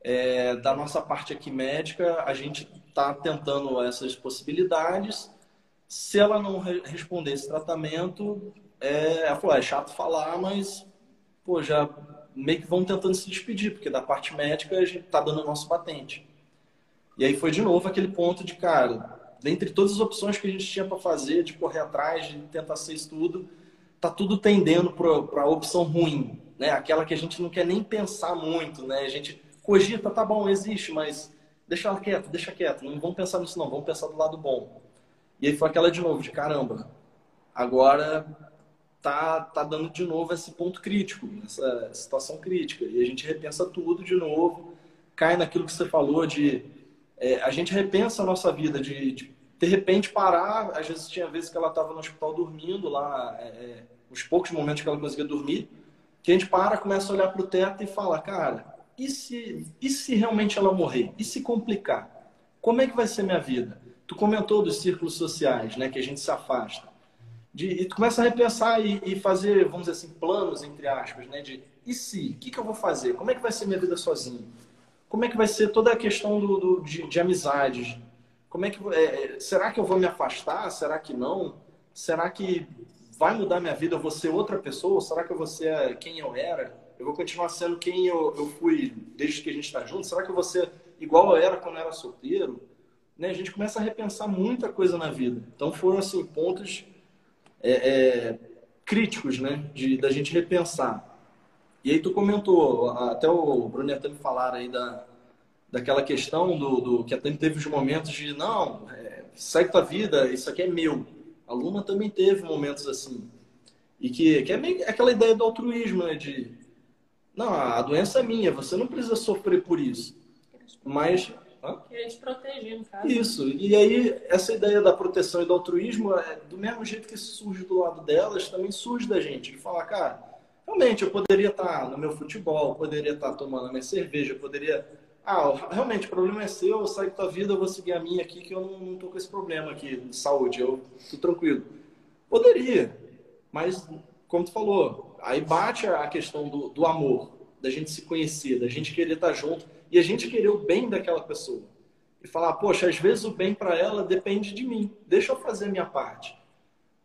S3: é, da nossa parte aqui médica, a gente está tentando essas possibilidades. Se ela não re responder esse tratamento, é, ela falou, é chato falar, mas pô, já meio que vão tentando se despedir, porque da parte médica a gente está dando o nosso patente. E aí foi de novo aquele ponto de, cara, dentre todas as opções que a gente tinha para fazer, de correr atrás, de tentar ser isso tudo, tá tudo tendendo para a opção ruim, né? Aquela que a gente não quer nem pensar muito, né? A gente cogita, tá bom, existe, mas deixa ela quieta, deixa quieto, não vamos pensar nisso não, vamos pensar do lado bom. E aí foi aquela de novo, de caramba, agora tá, tá dando de novo esse ponto crítico, essa situação crítica. E a gente repensa tudo de novo, cai naquilo que você falou de... É, a gente repensa a nossa vida, de, de de repente parar, às vezes tinha vezes que ela estava no hospital dormindo lá, é, é, os poucos momentos que ela conseguia dormir, que a gente para, começa a olhar para o teto e fala, cara, e se, e se realmente ela morrer? E se complicar? Como é que vai ser minha vida? Tu comentou dos círculos sociais, né? Que a gente se afasta. De, e tu começa a repensar e, e, fazer, vamos dizer assim, planos, entre aspas, né? De e se? O que, que eu vou fazer? Como é que vai ser minha vida sozinho? Como é que vai ser toda a questão do, do de, de, amizades? Como é que é, será que eu vou me afastar? Será que não? Será que vai mudar minha vida? Eu vou ser outra pessoa? Será que eu vou ser quem eu era? Eu vou continuar sendo quem eu, eu fui desde que a gente está junto? Será que eu vou ser igual eu era quando eu era solteiro? Né? A gente começa a repensar muita coisa na vida. Então foram assim pontos é, é, críticos, né, de da gente repensar. E aí tu comentou, até o Bruno e a Tami falaram aí da, daquela questão do, do que a Tami teve os momentos de não, é, segue tua vida, isso aqui é meu. A Luna também teve momentos assim. E que, que é meio aquela ideia do altruísmo, né, de não, a doença é minha, você não precisa sofrer por isso. Mas.
S2: Querer te proteger, no caso.
S3: Isso. E aí, essa ideia da proteção e do altruísmo, é, do mesmo jeito que surge do lado delas, também surge da gente. De falar, cara, realmente, eu poderia estar no meu futebol, poderia estar tomando a minha cerveja, poderia. Ah, realmente, o problema é seu, eu saio da tua vida, eu vou seguir a minha aqui, que eu não, não tô com esse problema aqui de saúde, eu tô tranquilo. Poderia, mas, como tu falou, aí bate a questão do, do amor, da gente se conhecer, da gente querer estar junto e a gente querer o bem daquela pessoa. E falar, poxa, às vezes o bem para ela depende de mim, deixa eu fazer a minha parte.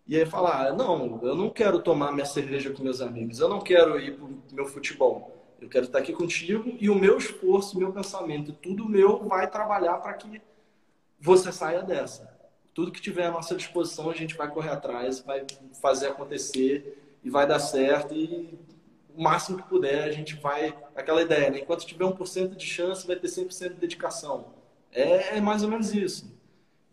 S3: E aí falar, não, eu não quero tomar minha cerveja com meus amigos, eu não quero ir pro meu futebol. Eu quero estar aqui contigo e o meu esforço, meu pensamento, tudo meu vai trabalhar para que você saia dessa. Tudo que tiver à nossa disposição, a gente vai correr atrás, vai fazer acontecer e vai dar certo e o máximo que puder a gente vai aquela ideia, né? Enquanto tiver 1% de chance, vai ter 100% de dedicação. É, é, mais ou menos isso.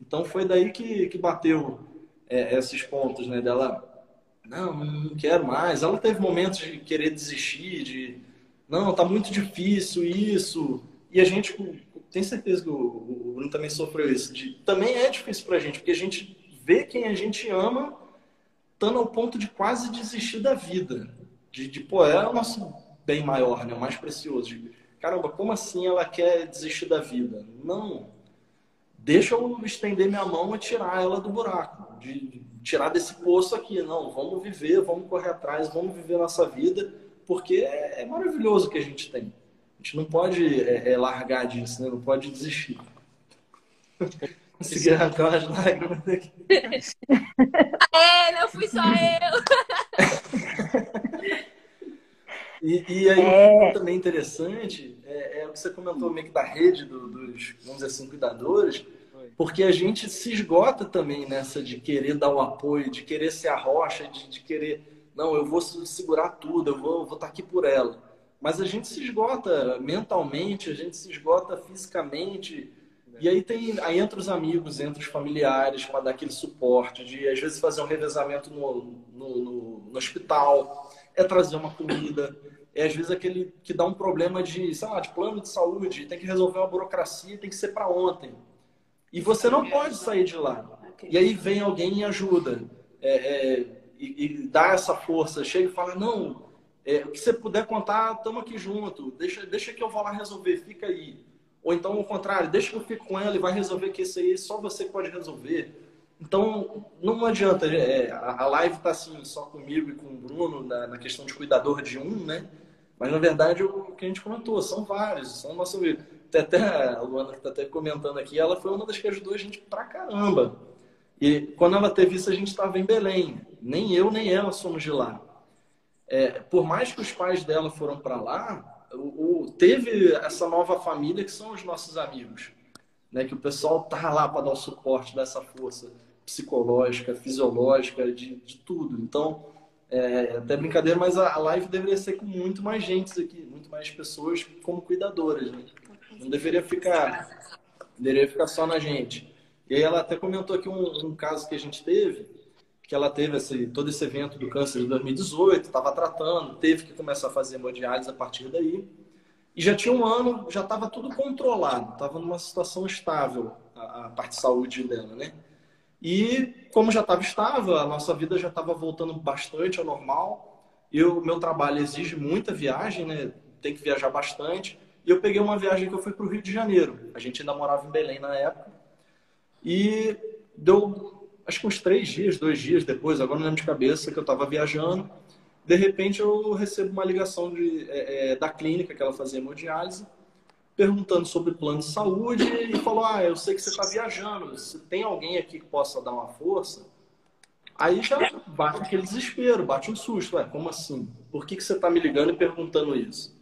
S3: Então foi daí que, que bateu é, esses pontos, né? Dela, não, não quero mais. Ela teve momentos de querer desistir, de, não, tá muito difícil isso. E a gente, tem certeza que o, Bruno também sofreu isso. De, também é difícil pra gente, porque a gente vê quem a gente ama estando ao ponto de quase desistir da vida. De, de pô, é o nosso bem maior, né? o mais precioso. De, caramba, como assim ela quer desistir da vida? Não. Deixa eu estender minha mão e tirar ela do buraco. De, tirar desse poço aqui. Não, vamos viver, vamos correr atrás, vamos viver nossa vida, porque é, é maravilhoso o que a gente tem. A gente não pode é, é largar disso, né? não pode desistir. Consegui arrancar umas lágrimas daqui.
S4: É, não fui só eu.
S3: e, e aí, é... também interessante é, é, o que você comentou meio que da rede do, dos, vamos dizer assim, cuidadores, porque a gente se esgota também nessa de querer dar o apoio, de querer ser a rocha, de, de querer, não, eu vou segurar tudo, eu vou, vou estar aqui por ela. Mas a gente se esgota mentalmente, a gente se esgota fisicamente, e aí tem, aí entra os amigos, entra os familiares para dar aquele suporte, de às vezes fazer um revezamento no, no, no, no hospital, é trazer uma comida, é às vezes aquele que dá um problema de, sei lá, de plano de saúde, tem que resolver uma burocracia, tem que ser para ontem. E você não pode sair de lá. E aí vem alguém e ajuda. É, é, e, e, dá essa força. Chega e fala, não, é, o que você puder contar, estamos aqui junto. Deixa, deixa que eu vou lá resolver, fica aí. Ou então, ao contrário, deixa que eu fique com ela e vai resolver que isso aí só você pode resolver. Então, não adianta. É, a live está assim, só comigo e com o Bruno, na, na, questão de cuidador de um, né? Mas, na verdade, o que a gente comentou, são vários, são nosso Tem até a Luana está até comentando aqui, ela foi uma das que ajudou a gente pra caramba. E quando ela teve isso, a gente estava em Belém. Nem eu, nem ela somos de lá. É, por mais que os pais dela foram para lá, o, o, teve essa nova família que são os nossos amigos. Né? Que o pessoal tá lá para dar o suporte, dessa força psicológica, fisiológica, de, de tudo. Então, é, até brincadeira, mas a, live deveria ser com muito mais gente aqui, muito mais pessoas como cuidadoras. Né? Não deveria ficar, deveria ficar só na gente. E aí ela até comentou aqui um, um caso que a gente teve, que ela teve esse, todo esse evento do câncer de 2018, estava tratando, teve que começar a fazer hemodiálise a partir daí. E já tinha um ano, já estava tudo controlado, estava numa situação estável a, a, parte de saúde dela, né? E como já estava estável, a nossa vida já estava voltando bastante ao normal. E o meu trabalho exige muita viagem, né? Tem que viajar bastante. E eu peguei uma viagem que eu fui para o Rio de Janeiro. A gente ainda morava em Belém na época. E deu, acho que uns três dias, dois dias depois, agora não lembro de cabeça, que eu estava viajando. De repente eu recebo uma ligação de, é, é, da clínica que ela fazia hemodiálise, perguntando sobre plano de saúde e falou: Ah, eu sei que você está viajando, se tem alguém aqui que possa dar uma força. Aí já bate aquele desespero, bate um susto. Ué, como assim? Por que, que você está me ligando e perguntando isso?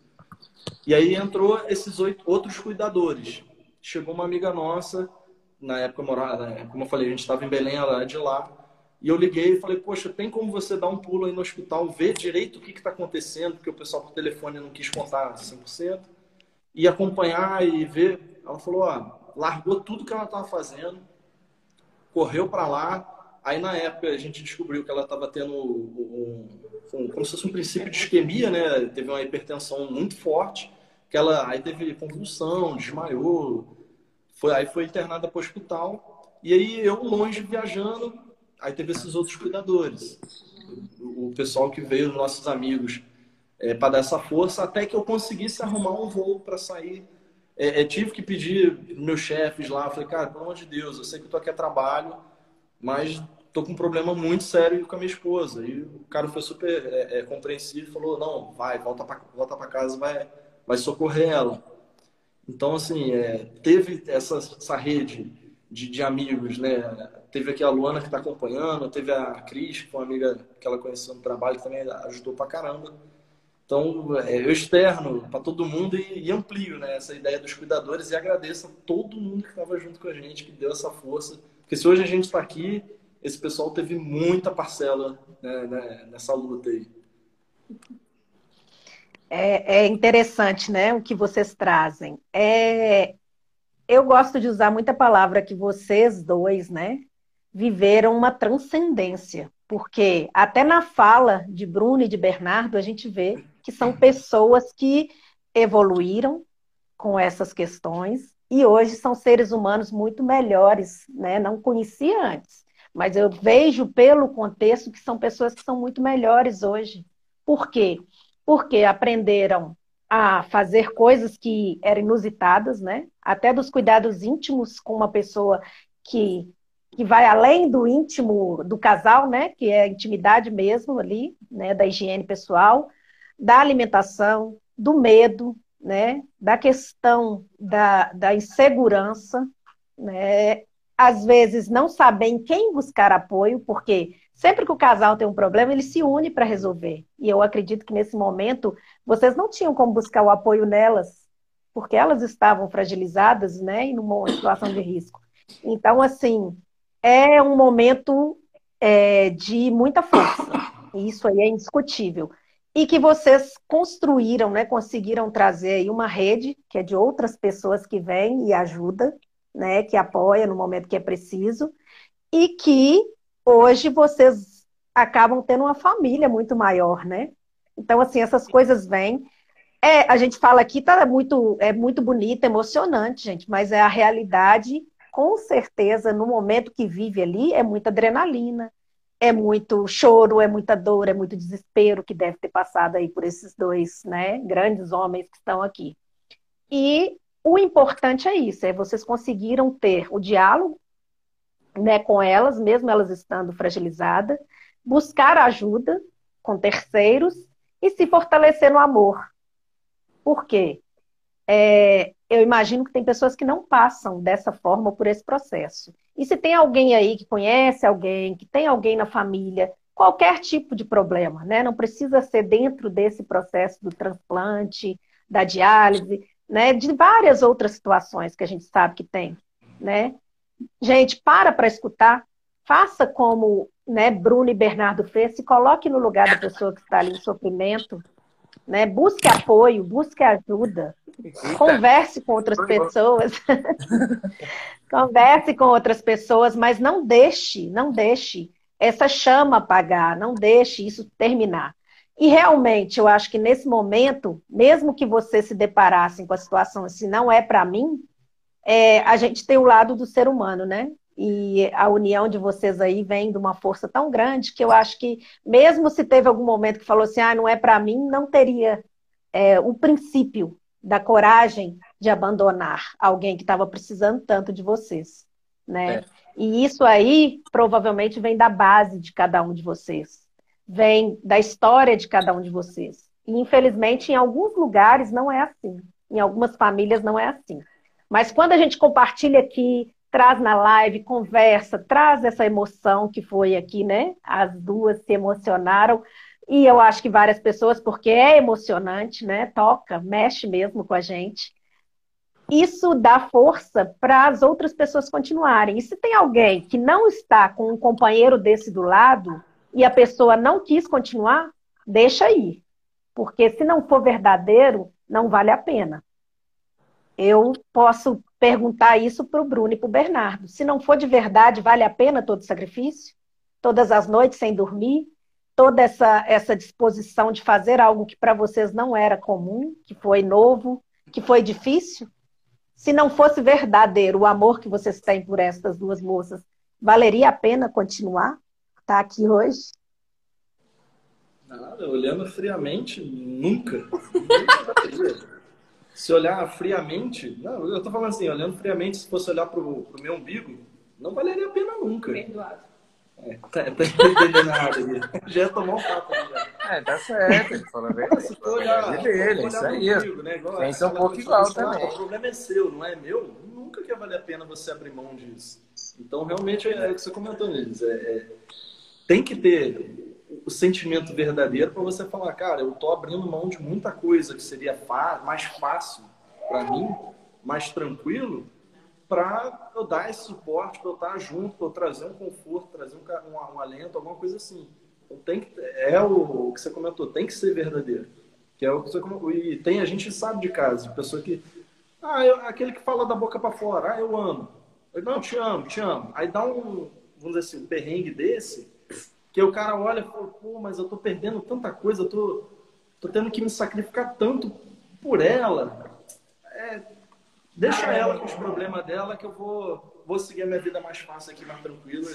S3: E aí entrou esses oito, outros cuidadores. Chegou uma amiga nossa na época eu morava, como eu falei, a gente estava em Belém, ela é de lá. E eu liguei e falei, poxa, tem como você dar um pulo aí no hospital, ver direito o que está acontecendo, porque o pessoal por telefone não quis contar 100%, e acompanhar e ver. Ela falou, ó, largou tudo que ela estava fazendo, correu para lá. Aí na época a gente descobriu que ela estava tendo um, um, como se fosse um princípio de isquemia, né? Teve uma hipertensão muito forte, que ela aí teve convulsão, desmaiou, foi, aí foi internada para o hospital. E aí eu longe viajando, aí teve esses outros cuidadores. O, pessoal que veio, os nossos amigos, é, para dar essa força, até que eu conseguisse arrumar um voo para sair. É, é, tive que pedir meus chefes lá, falei, cara, pelo amor de Deus, eu sei que eu tô aqui a trabalho, mas tô com um problema muito sério com a minha esposa. E o cara foi super é, é compreensivo e falou, não, vai, volta para volta casa, vai, vai socorrer ela. Então, assim, é, teve essa, essa rede de, de, amigos, né? Teve aqui a Luana que está acompanhando, teve a Cris, que foi uma amiga que ela conheceu no trabalho, que também ajudou pra caramba. Então, é, eu externo para todo mundo e, e, amplio né, essa ideia dos cuidadores e agradeço a todo mundo que estava junto com a gente, que deu essa força. Porque se hoje a gente está aqui, esse pessoal teve muita parcela né, né, nessa luta aí.
S1: É, é, interessante, né, o que vocês trazem. É, eu gosto de usar muita palavra que vocês dois, né, viveram uma transcendência, porque até na fala de Bruno e de Bernardo a gente vê que são pessoas que evoluíram com essas questões e hoje são seres humanos muito melhores, né? Não conhecia antes, mas eu vejo pelo contexto que são pessoas que são muito melhores hoje. Por quê? porque aprenderam a fazer coisas que eram inusitadas, né? Até dos cuidados íntimos com uma pessoa que, que vai além do íntimo do casal, né? Que é a intimidade mesmo ali, né? Da higiene pessoal, da alimentação, do medo, né? Da questão da, da insegurança, né? Às vezes não sabem quem buscar apoio, porque Sempre que o casal tem um problema, ele se une para resolver. E eu acredito que nesse momento vocês não tinham como buscar o apoio nelas, porque elas estavam fragilizadas, né, em uma situação de risco. Então, assim, é um momento é, de muita força. E isso aí é indiscutível. E que vocês construíram, né, conseguiram trazer aí uma rede, que é de outras pessoas que vêm e ajudam, né, que apoia no momento que é preciso, e que hoje vocês acabam tendo uma família muito maior, né? Então, assim, essas coisas vêm. É, a gente fala aqui, tá muito, é muito bonito, emocionante, gente, mas é a realidade, com certeza, no momento que vive ali, é muita adrenalina, é muito choro, é muita dor, é muito desespero que deve ter passado aí por esses dois, né, grandes homens que estão aqui. E o importante é isso, é vocês conseguiram ter o diálogo né, com elas, mesmo elas estando fragilizadas, buscar ajuda com terceiros e se fortalecer no amor. Por quê? É, eu imagino que tem pessoas que não passam dessa forma por esse processo. E se tem alguém aí que conhece alguém, que tem alguém na família, qualquer tipo de problema, né? Não precisa ser dentro desse processo do transplante, da diálise, né? De várias outras situações que a gente sabe que tem, né? Gente, para para escutar, faça como né, Bruno e Bernardo fez, se coloque no lugar da pessoa que está ali em sofrimento, né? Busque apoio, busque ajuda, Eita. converse com outras pessoas, converse com outras pessoas, mas não deixe, não deixe essa chama apagar, não deixe isso terminar. E realmente, eu acho que nesse momento, mesmo que você se deparasse com a situação assim, não é para mim, é, a gente tem o lado do ser humano, né? E a união de vocês aí vem de uma força tão grande que eu acho que, mesmo se teve algum momento que falou assim, ah, não é para mim, não teria é, o princípio da coragem de abandonar alguém que estava precisando tanto de vocês, né? É. E isso aí provavelmente vem da base de cada um de vocês, vem da história de cada um de vocês. E infelizmente em alguns lugares não é assim, em algumas famílias não é assim. Mas quando a gente compartilha aqui, traz na live, conversa, traz essa emoção que foi aqui, né? As duas se emocionaram. E eu acho que várias pessoas, porque é emocionante, né? Toca, mexe mesmo com a gente. Isso dá força para as outras pessoas continuarem. E se tem alguém que não está com um companheiro desse do lado e a pessoa não quis continuar, deixa aí. Porque se não for verdadeiro, não vale a pena eu posso perguntar isso para o Bruno e para o Bernardo. Se não for de verdade, vale a pena todo sacrifício? Todas as noites sem dormir? Toda essa, essa disposição de fazer algo que para vocês não era comum, que foi novo, que foi difícil? Se não fosse verdadeiro o amor que vocês têm por estas duas moças, valeria a pena continuar? Estar tá aqui hoje?
S3: Nada, olhando friamente, nunca. se olhar friamente, não, eu tô falando assim, olhando friamente, se fosse olhar pro, pro meu umbigo, não valeria a pena nunca.
S2: Perdoado.
S3: É, tá, tá entendendo nada ali. Já ia tomar um papo
S5: já. É, tá certo, ele falou bem. Se for olhar, dele, isso aí. Umbigo, né? Igual, Pensa um pouco igual também.
S3: O problema é seu, não é meu. Nunca que valer a pena você abrir mão disso. Então, realmente, é, é o que você comentou, Nilis. É, é, tem que ter o sentimento verdadeiro para você falar, cara, eu tô abrindo mão de muita coisa que seria mais fácil para mim, mais tranquilo, para eu dar esse suporte, para eu estar junto, para eu trazer um conforto, trazer um, um, um, alento, alguma coisa assim. Então, tem que, é o, o, que você comentou, tem que ser verdadeiro. Que é o que você. E tem, a gente sabe de de pessoa que. Ah, eu, aquele que fala da boca para fora, ah, eu amo. Eu, não, te amo, te amo. Aí dá um, vamos dizer assim, um perrengue desse, que o cara olha e fala, pô, mas eu tô perdendo tanta coisa, eu tô, tô tendo que me sacrificar tanto por ela. É, deixa ela com os problemas dela que eu vou, vou seguir a minha vida mais fácil aqui, mais tranquila.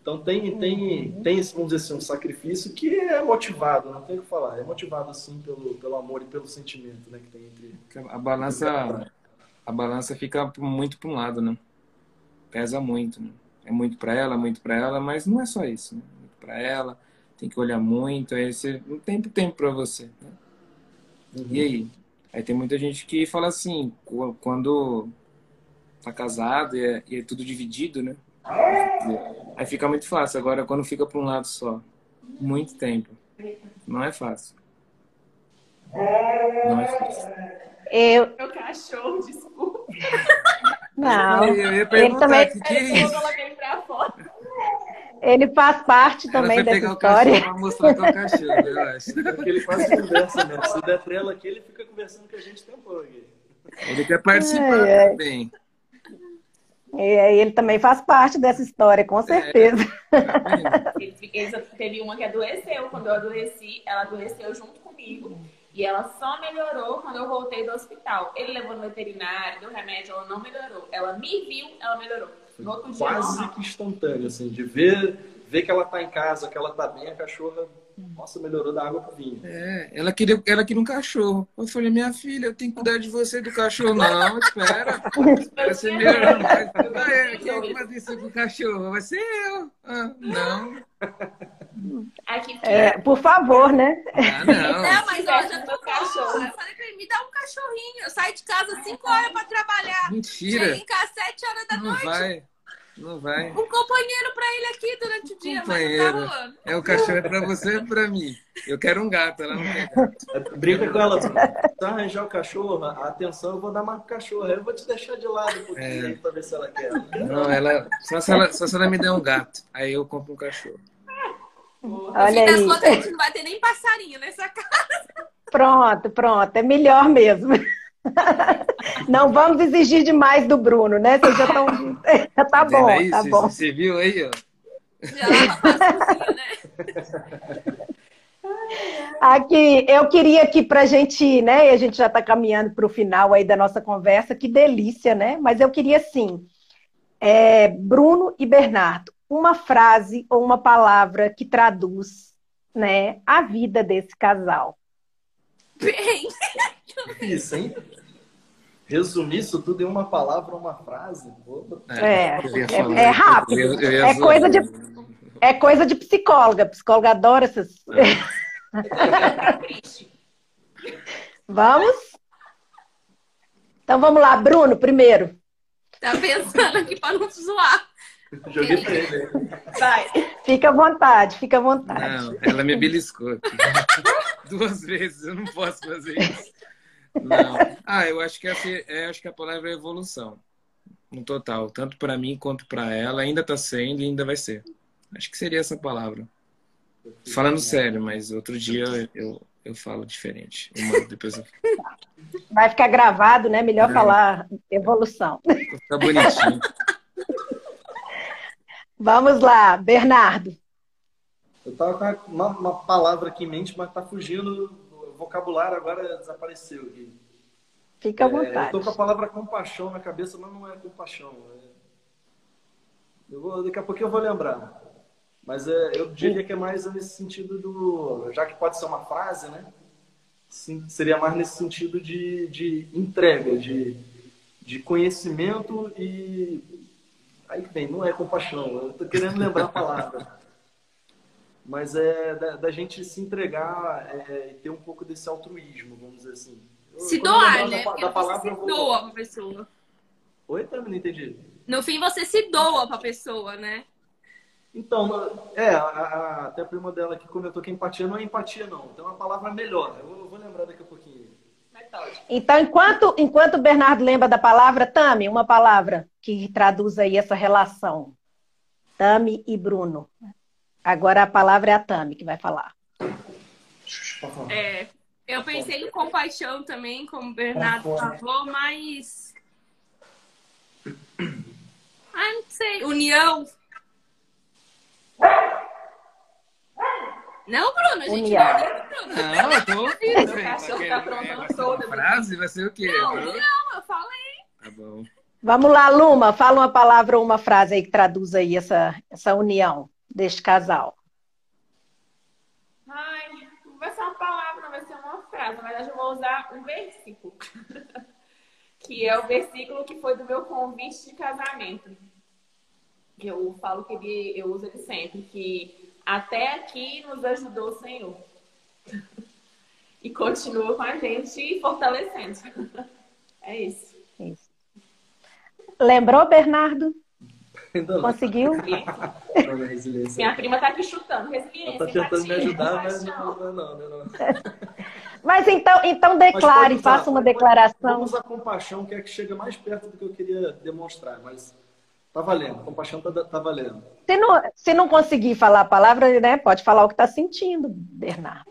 S3: Então tem, tem, tem esse, vamos dizer assim, um sacrifício que é motivado, não tem o que falar. É motivado assim pelo, pelo amor e pelo sentimento né, que tem entre.
S5: A balança, a balança fica muito para um lado, né? Pesa muito, né? É muito para ela, muito para ela, mas não é só isso. Né? Para ela, tem que olhar muito, aí você não tem tempo para você. Né? Uhum. E aí? Aí tem muita gente que fala assim, quando tá casado e é, e é tudo dividido, né? Aí fica muito fácil. Agora, quando fica para um lado só, muito tempo, não é fácil. Não é fácil.
S2: Eu... Meu cachorro, desculpa.
S1: Não. Eu ia ele também. Que que é isso? Ele faz parte também dessa história.
S3: Para mostrar que é o cachorro, eu acho. É porque ele faz conversa mesmo. Se der trela aqui, ele fica conversando com a gente o tempo todo.
S5: Ele quer participar é, é. também.
S1: É, ele também faz parte dessa história, com certeza.
S2: É. Ele, ele, teve uma que adoeceu. Quando eu adoeci, ela adoeceu junto comigo. E ela só melhorou quando eu voltei do hospital. Ele levou no veterinário, deu remédio, ela não melhorou. Ela me viu, ela melhorou.
S3: Quase que instantâneo, assim, de ver, vê que ela tá em casa, que ela tá bem, a cachorra, nossa, melhorou da água pro vinho.
S5: É, ela queria, ela queria um cachorro. Eu falei, minha filha, eu tenho que cuidar de você e do cachorro. Não, espera. Espera você melhorar mais. Ah, é, quem é que faz isso com o cachorro? Vai ser eu. Ah, não.
S1: É, por favor, né?
S5: Ah, não.
S4: Não, mas ó, já tô
S2: cachorro.
S4: Eu falei pra ele, me dá um cachorrinho. Eu saio de casa 5 horas pra trabalhar.
S5: Mentira.
S4: Chego em casa 7 horas da
S5: Não
S4: noite.
S5: vai. Não vai.
S4: Um companheiro pra ele aqui durante o dia, mas
S5: Companheiro.
S4: não tá rolando.
S5: É o cachorro é pra você e pra mim. Eu quero um gato, ela não quer gato.
S3: Brinca com ela, se arranjar o cachorro, a atenção eu vou dar mais pro cachorro. Aí eu vou te deixar de lado um pouquinho
S5: É.
S3: pra ver se ela quer.
S5: Não, ela só, se ela. só se ela me der um gato. Aí eu compro um cachorro.
S4: No
S1: Olha aí.
S4: contas, a gente não vai ter nem passarinho nessa casa.
S1: Pronto, pronto. É melhor mesmo. Não vamos exigir demais do Bruno, né? Vocês já estão. Tá bom, tá
S5: Você-
S1: bom.
S5: Você viu aí, ó?
S4: Já a cozinha, né?
S1: Aqui, eu queria que pra gente, né? E a gente já está caminhando para o final aí da nossa conversa, que delícia, né? Mas eu queria sim, é, Bruno e Bernardo, uma frase ou uma palavra que traduz, né, a vida desse casal.
S4: Bem,
S3: Isso, hein? Resumir isso tudo em uma palavra ou uma frase?
S1: É, é-
S5: falar,
S1: é rápido.
S5: eu eu
S1: É coisa de- É coisa de psicóloga. Psicóloga adora essas.
S2: triste.
S1: Vamos? Então vamos lá, Bruno, primeiro.
S4: tá pensando aqui pra não zoar.
S3: Joguei pra ele.
S2: Vai.
S1: Fica à vontade, fica à vontade.
S5: Não, ela me beliscou aqui. Duas vezes, eu não posso fazer isso. Não. Ah, eu acho que, essa, é, acho que a palavra é evolução. No total. Tanto para mim quanto para ela. Ainda está sendo e ainda vai ser. Acho que seria essa palavra. Falando sério, mas outro dia eu, eu, eu falo diferente. Eu depois eu
S1: Vai ficar gravado, né? Melhor
S5: É.
S1: falar evolução.
S5: ficar bonitinho.
S1: Vamos lá, Bernardo.
S3: Eu tava com uma, uma palavra aqui em mente, mas tá fugindo. Vocabulário agora desapareceu aqui.
S1: Fica à
S3: É, eu
S1: vontade.
S3: tô com a palavra compaixão na cabeça, mas não é compaixão. é- Eu vou, daqui a pouquinho eu vou lembrar. Mas é, eu diria que é mais nesse sentido do. Já que pode ser uma frase, né? Sim, seria mais nesse sentido de, de entrega, de, de conhecimento e. Aí que vem, não é compaixão, eu tô querendo lembrar a palavra. Mas é da, da gente se entregar é, e ter um pouco desse altruísmo, vamos dizer assim.
S4: Se
S3: quando
S4: doar, né?
S3: da, da
S4: você
S3: palavra,
S4: se
S3: eu vou...
S4: doa pra pessoa.
S3: Oi, também não entendi.
S4: No fim, você se doa pra pessoa, né?
S3: Então, é, a, a- até a prima dela que comentou que empatia não é empatia, não. Tem uma palavra melhor. Eu vou, eu vou lembrar daqui a pouquinho.
S2: Metódico.
S1: Então, enquanto, enquanto o Bernardo lembra da palavra, Tami, uma palavra que traduz aí essa relação. Tami e Bruno. Agora a palavra é a Tami que vai falar.
S4: É, eu pensei em compaixão também, como o Bernardo falou, mas. Ah, não sei. União. Não, Bruno, a gente
S1: União.
S4: não é Bruno.
S5: Não, eu tô ouvindo.
S2: Meu cachorro tá aprontando
S5: uma frase? Vai ser o quê?
S4: Não, não, eu falei.
S5: Tá bom.
S1: Vamos lá, Luma, fala uma palavra ou uma frase aí que traduz aí essa, essa união deste casal.
S2: Ai, não vai ser uma palavra, não vai ser uma frase. Na verdade, eu vou usar um versículo. que é o versículo que foi do meu convite de casamento. Que eu falo que ele, eu uso ele sempre, que até aqui nos ajudou o Senhor. e continua com a gente fortalecendo. é isso.
S1: Isso. Lembrou, Bernardo? Conseguiu?
S2: Minha prima tá aqui chutando.
S3: Ela
S2: Resiliência,
S3: tá tentando me ajudar, mas não, não, não, não.
S1: Mas então, então declare,
S3: usar,
S1: faça uma declaração.
S3: Vamos usar compaixão, que é que chega mais perto do que eu queria demonstrar, mas tá valendo. Compaixão tá, tá valendo.
S1: Se não, se não conseguir falar a palavra, né, pode falar o que está sentindo, Bernardo.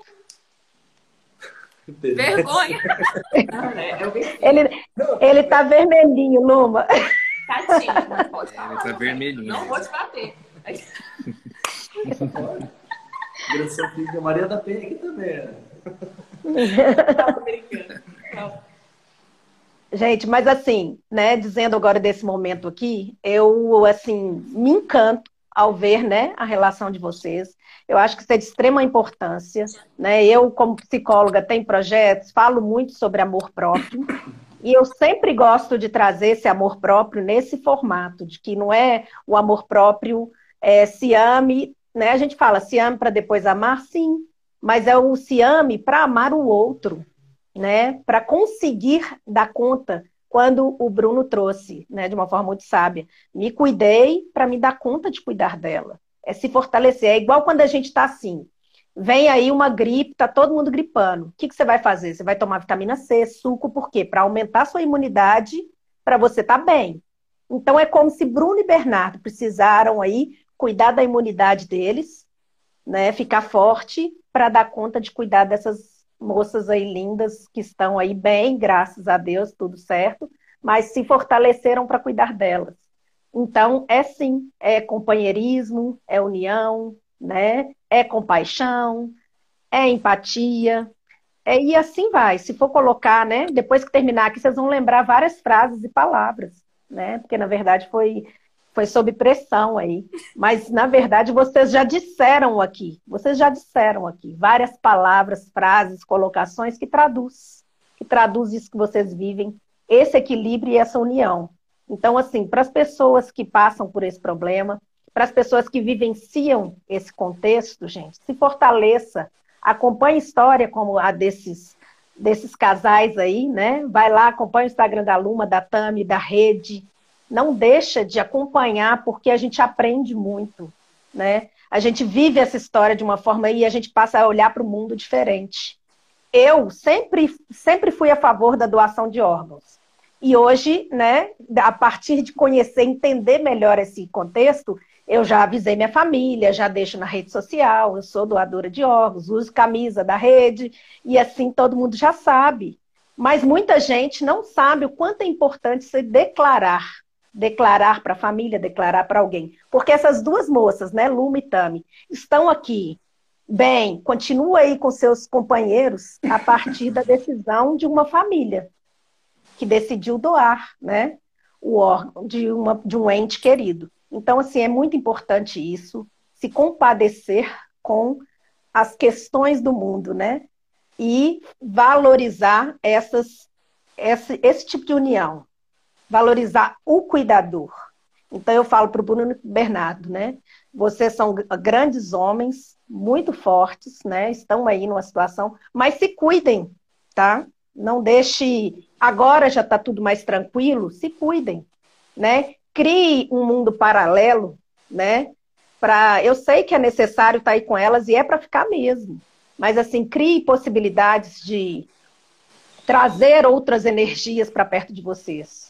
S4: Vergonha.
S2: É, é.
S1: Ele, ele tá vermelhinho, Luma.
S2: Tadinho, não pode falar.
S5: Ele tá vermelhinho.
S2: Não vou te bater.
S3: Graça Filha Maria da Penha aqui também. é.
S2: Brincando. Não.
S1: Gente, mas assim, né, dizendo agora desse momento aqui, eu assim me encanto ao ver né, a relação de vocês. Eu acho que isso é de extrema importância. Né? Eu, como psicóloga, tenho projetos, falo muito sobre amor próprio. E eu sempre gosto de trazer esse amor próprio nesse formato, de que não é o amor próprio é, se ame, né? A gente fala se ame para depois amar, sim, mas é o se ame para amar o outro, né? Para conseguir dar conta quando o Bruno trouxe, né, de uma forma muito sábia, me cuidei para me dar conta de cuidar dela. É se fortalecer. É igual quando a gente está assim. Vem aí uma gripe, tá todo mundo gripando. O que, que você vai fazer? Você vai tomar vitamina C, suco, por quê? Para aumentar sua imunidade, para você estar tá bem. Então é como se Bruno e Bernardo precisaram aí cuidar da imunidade deles, né? Ficar forte para dar conta de cuidar dessas moças aí lindas que estão aí bem, graças a Deus, tudo certo, mas se fortaleceram para cuidar delas. Então, é sim, é companheirismo, é união, né? É compaixão, é empatia, é, e assim vai. Se for colocar, né? Depois que terminar aqui, vocês vão lembrar várias frases e palavras, né? Porque na verdade foi foi sob pressão aí. Mas, na verdade, vocês já disseram aqui, vocês já disseram aqui várias palavras, frases, colocações que traduz, que traduz isso que vocês vivem, esse equilíbrio e essa união. Então, assim, para as pessoas que passam por esse problema, para as pessoas que vivenciam esse contexto, gente, se fortaleça, acompanhe história como a desses desses casais aí, né? Vai lá, acompanha o Instagram da Luma, da Tami, da Rede, não deixa de acompanhar, porque a gente aprende muito, né? A gente vive essa história de uma forma e a gente passa a olhar para o mundo diferente. Eu sempre, sempre fui a favor da doação de órgãos. E hoje, né, a partir de conhecer, entender melhor esse contexto, eu já avisei minha família, já deixo na rede social, eu sou doadora de órgãos, uso camisa da rede, e assim todo mundo já sabe. Mas muita gente não sabe o quanto é importante se declarar declarar para a família, declarar para alguém. Porque essas duas moças, né, Luma e Tami, estão aqui. Bem, continua aí com seus companheiros a partir da decisão de uma família que decidiu doar, né, o órgão de, uma, de um ente querido. Então, assim, é muito importante isso, se compadecer com as questões do mundo, né? E valorizar essas, esse, esse tipo de união valorizar o cuidador. Então eu falo para o Bruno Bernardo, né? Vocês são grandes homens, muito fortes, né? Estão aí numa situação, mas se cuidem, tá? Não deixe. Agora já está tudo mais tranquilo, se cuidem, né? Crie um mundo paralelo, né? Para, eu sei que é necessário estar tá aí com elas e é para ficar mesmo, mas assim crie possibilidades de trazer outras energias para perto de vocês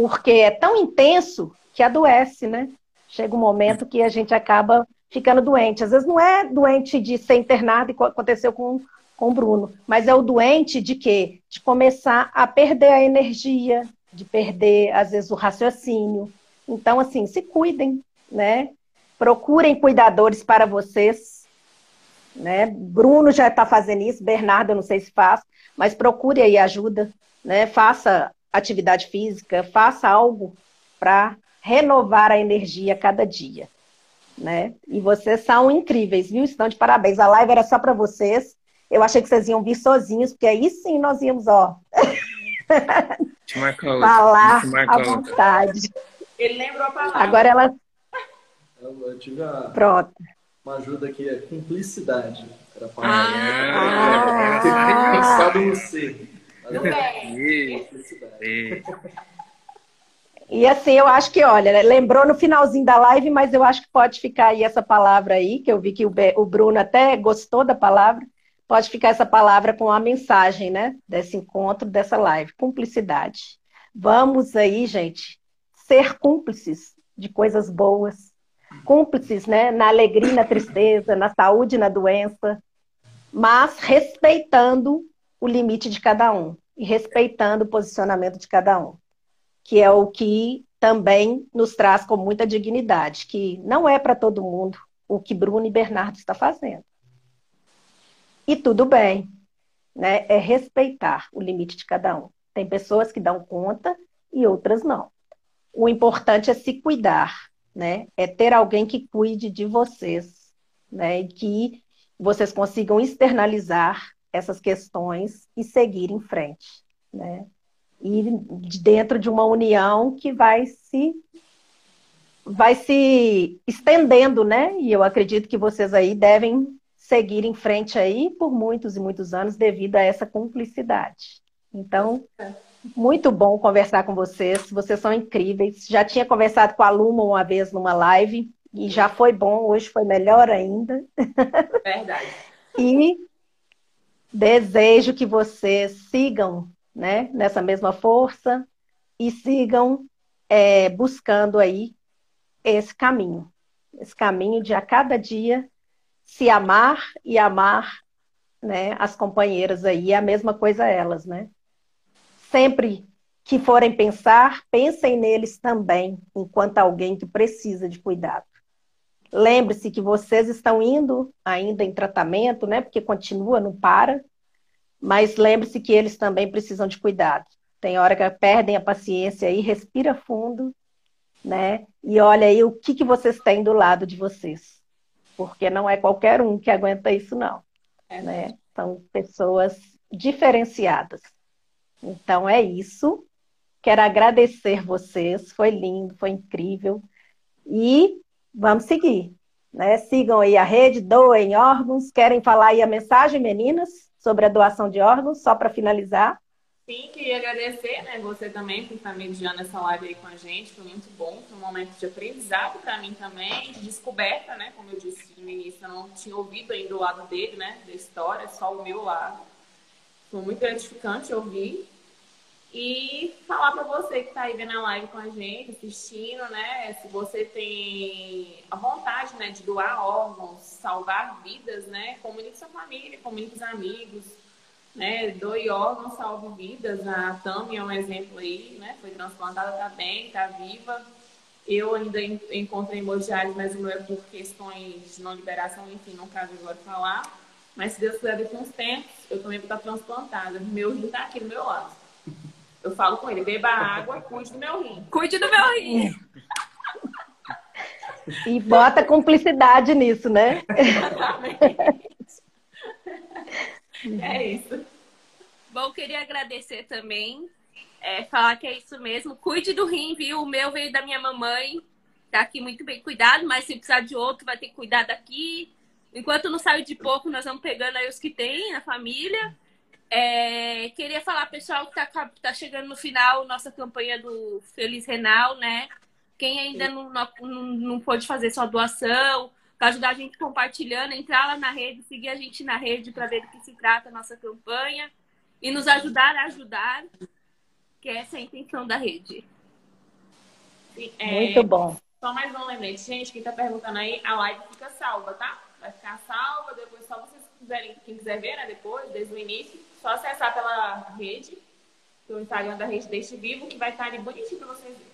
S1: porque é tão intenso que adoece, né? Chega um momento que a gente acaba ficando doente. Às vezes não é doente de ser internado, igual aconteceu com, com o Bruno, mas é o doente de quê? De começar a perder a energia, de perder, às vezes, o raciocínio. Então, assim, se cuidem, né? Procurem cuidadores para vocês. Né? Bruno já está fazendo isso, Bernardo, eu não sei se faz, mas procure aí ajuda, né? Faça atividade física, faça algo para renovar a energia cada dia. Né? E vocês são incríveis, viu? Estão de parabéns. A live era só para vocês. Eu achei que vocês iam vir sozinhos, porque aí sim nós íamos, ó. Falar à vontade.
S2: Ele lembrou a palavra.
S1: Agora ela.
S3: Eu tive a...
S1: Pronto.
S3: uma ajuda aqui, é cumplicidade. Era a
S2: palavra.
S3: Ah, ah, pensado em você.
S1: E assim, eu acho que, olha, lembrou no finalzinho da live, mas eu acho que pode ficar aí essa palavra aí, que eu vi que o Bruno até gostou da palavra. Pode ficar essa palavra com a mensagem, né? Desse encontro, dessa live. Cumplicidade. Vamos aí, gente, ser cúmplices de coisas boas. Cúmplices, né? Na alegria na tristeza, na saúde na doença. Mas respeitando o limite de cada um e respeitando o posicionamento de cada um, que é o que também nos traz com muita dignidade, que não é para todo mundo o que Bruno e Bernardo está fazendo. E tudo bem, né? É respeitar o limite de cada um. Tem pessoas que dão conta e outras não. O importante é se cuidar, né? É ter alguém que cuide de vocês, né? E que vocês consigam externalizar essas questões e seguir em frente, né? E dentro de uma união que vai se vai se estendendo, né? E eu acredito que vocês aí devem seguir em frente aí por muitos e muitos anos devido a essa cumplicidade. Então, muito bom conversar com vocês. Vocês são incríveis. Já tinha conversado com a Luma uma vez numa live e já foi bom. Hoje foi melhor ainda.
S2: Verdade.
S1: e desejo que vocês sigam, né, nessa mesma força e sigam é, buscando aí esse caminho, esse caminho de a cada dia se amar e amar, né, as companheiras aí, é a mesma coisa elas, né? Sempre que forem pensar, pensem neles também, enquanto alguém que precisa de cuidado. Lembre-se que vocês estão indo ainda em tratamento, né? Porque continua, não para. Mas lembre-se que eles também precisam de cuidado. Tem hora que perdem a paciência aí, respira fundo, né? E olha aí o que, que vocês têm do lado de vocês. Porque não é qualquer um que aguenta isso, não. É. Né? São pessoas diferenciadas. Então é isso. Quero agradecer vocês. Foi lindo, foi incrível. E vamos seguir. Né? Sigam aí a rede, doem órgãos. Querem falar aí a mensagem, meninas, sobre a doação de órgãos, só para finalizar?
S2: Sim, queria agradecer, né, você também por estar mediando essa live aí com a gente, foi muito bom, foi um momento de aprendizado para mim também, de descoberta, né, como eu disse no início, eu não tinha ouvido ainda o lado dele, né, da história, só o meu lado. Foi muito gratificante ouvir. E falar para você que está aí vendo a live com a gente, assistindo, né, se você tem a vontade, né, de doar órgãos, salvar vidas, né, comunique sua família, comunique os amigos, né? Doe órgãos, salve vidas. A Tami é um exemplo aí, né? Foi transplantada, tá bem, tá viva. Eu ainda encontro hemodiálise, mas o meu é por questões de não liberação, enfim, não cabe agora falar. Mas se Deus quiser, daqui uns tempos, eu também vou estar transplantada. Meu rim tá aqui do meu lado. Eu falo com ele, beba água, cuide do meu rim.
S4: Cuide do meu rim.
S1: E bota cumplicidade nisso, né?
S2: Exatamente. É isso.
S4: Bom, queria agradecer também. É, falar que é isso mesmo. Cuide do rim, viu? O meu veio da minha mamãe. Tá aqui muito bem cuidado, mas se precisar de outro, vai ter que cuidar daqui. Enquanto não saiu de pouco, nós vamos pegando aí os que tem na família. É, queria falar, pessoal, que tá, tá chegando no final nossa campanha do Feliz Renal, né? Quem ainda não, não, não pôde fazer sua doação, para ajudar a gente compartilhando, entrar lá na rede, seguir a gente na rede para ver do que se trata a nossa campanha e nos ajudar a ajudar, que essa é a intenção da rede.
S2: É...
S1: Muito bom.
S2: Só mais um lembrete, gente, quem está perguntando aí, a live fica salva, tá? Vai ficar salva, depois só vocês quiserem, quem quiser ver, né, depois, desde o início, só acessar pela rede, pelo Instagram da rede Deixe Vivo, que vai estar ali bonitinho para vocês verem.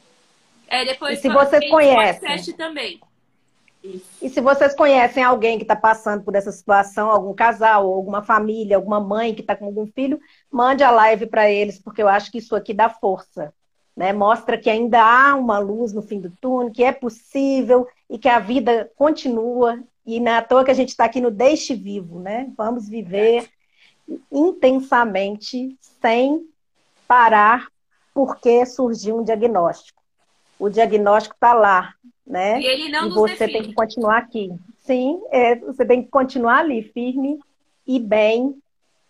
S4: É, depois
S1: e se vocês conhecem
S4: também.
S1: E se vocês conhecem alguém que está passando por essa situação, algum casal, alguma família, alguma mãe que está com algum filho, mande a live para eles, porque eu acho que isso aqui dá força. Né? Mostra que ainda há uma luz no fim do túnel, que é possível e que a vida continua. E não é toa que a gente está aqui no Deixe Vivo, né? Vamos viver intensamente, sem parar, porque surgiu um diagnóstico. O diagnóstico está lá, né?
S4: E ele não
S1: e você
S4: define.
S1: tem que continuar aqui. Sim, é, você tem que continuar ali, firme e bem,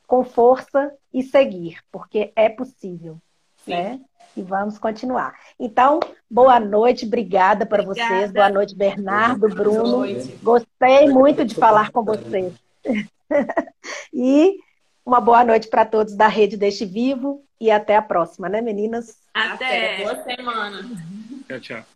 S1: com força e seguir, porque é possível, Sim. né? E vamos continuar. Então, boa noite, obrigada para vocês. Boa noite, Bernardo, Bruno. Noite. Gostei muito de falar com vocês. e uma boa noite para todos da Rede Deixe Vivo e até a próxima, né, meninas?
S2: Até. até. Boa semana.
S5: Tchau, tchau.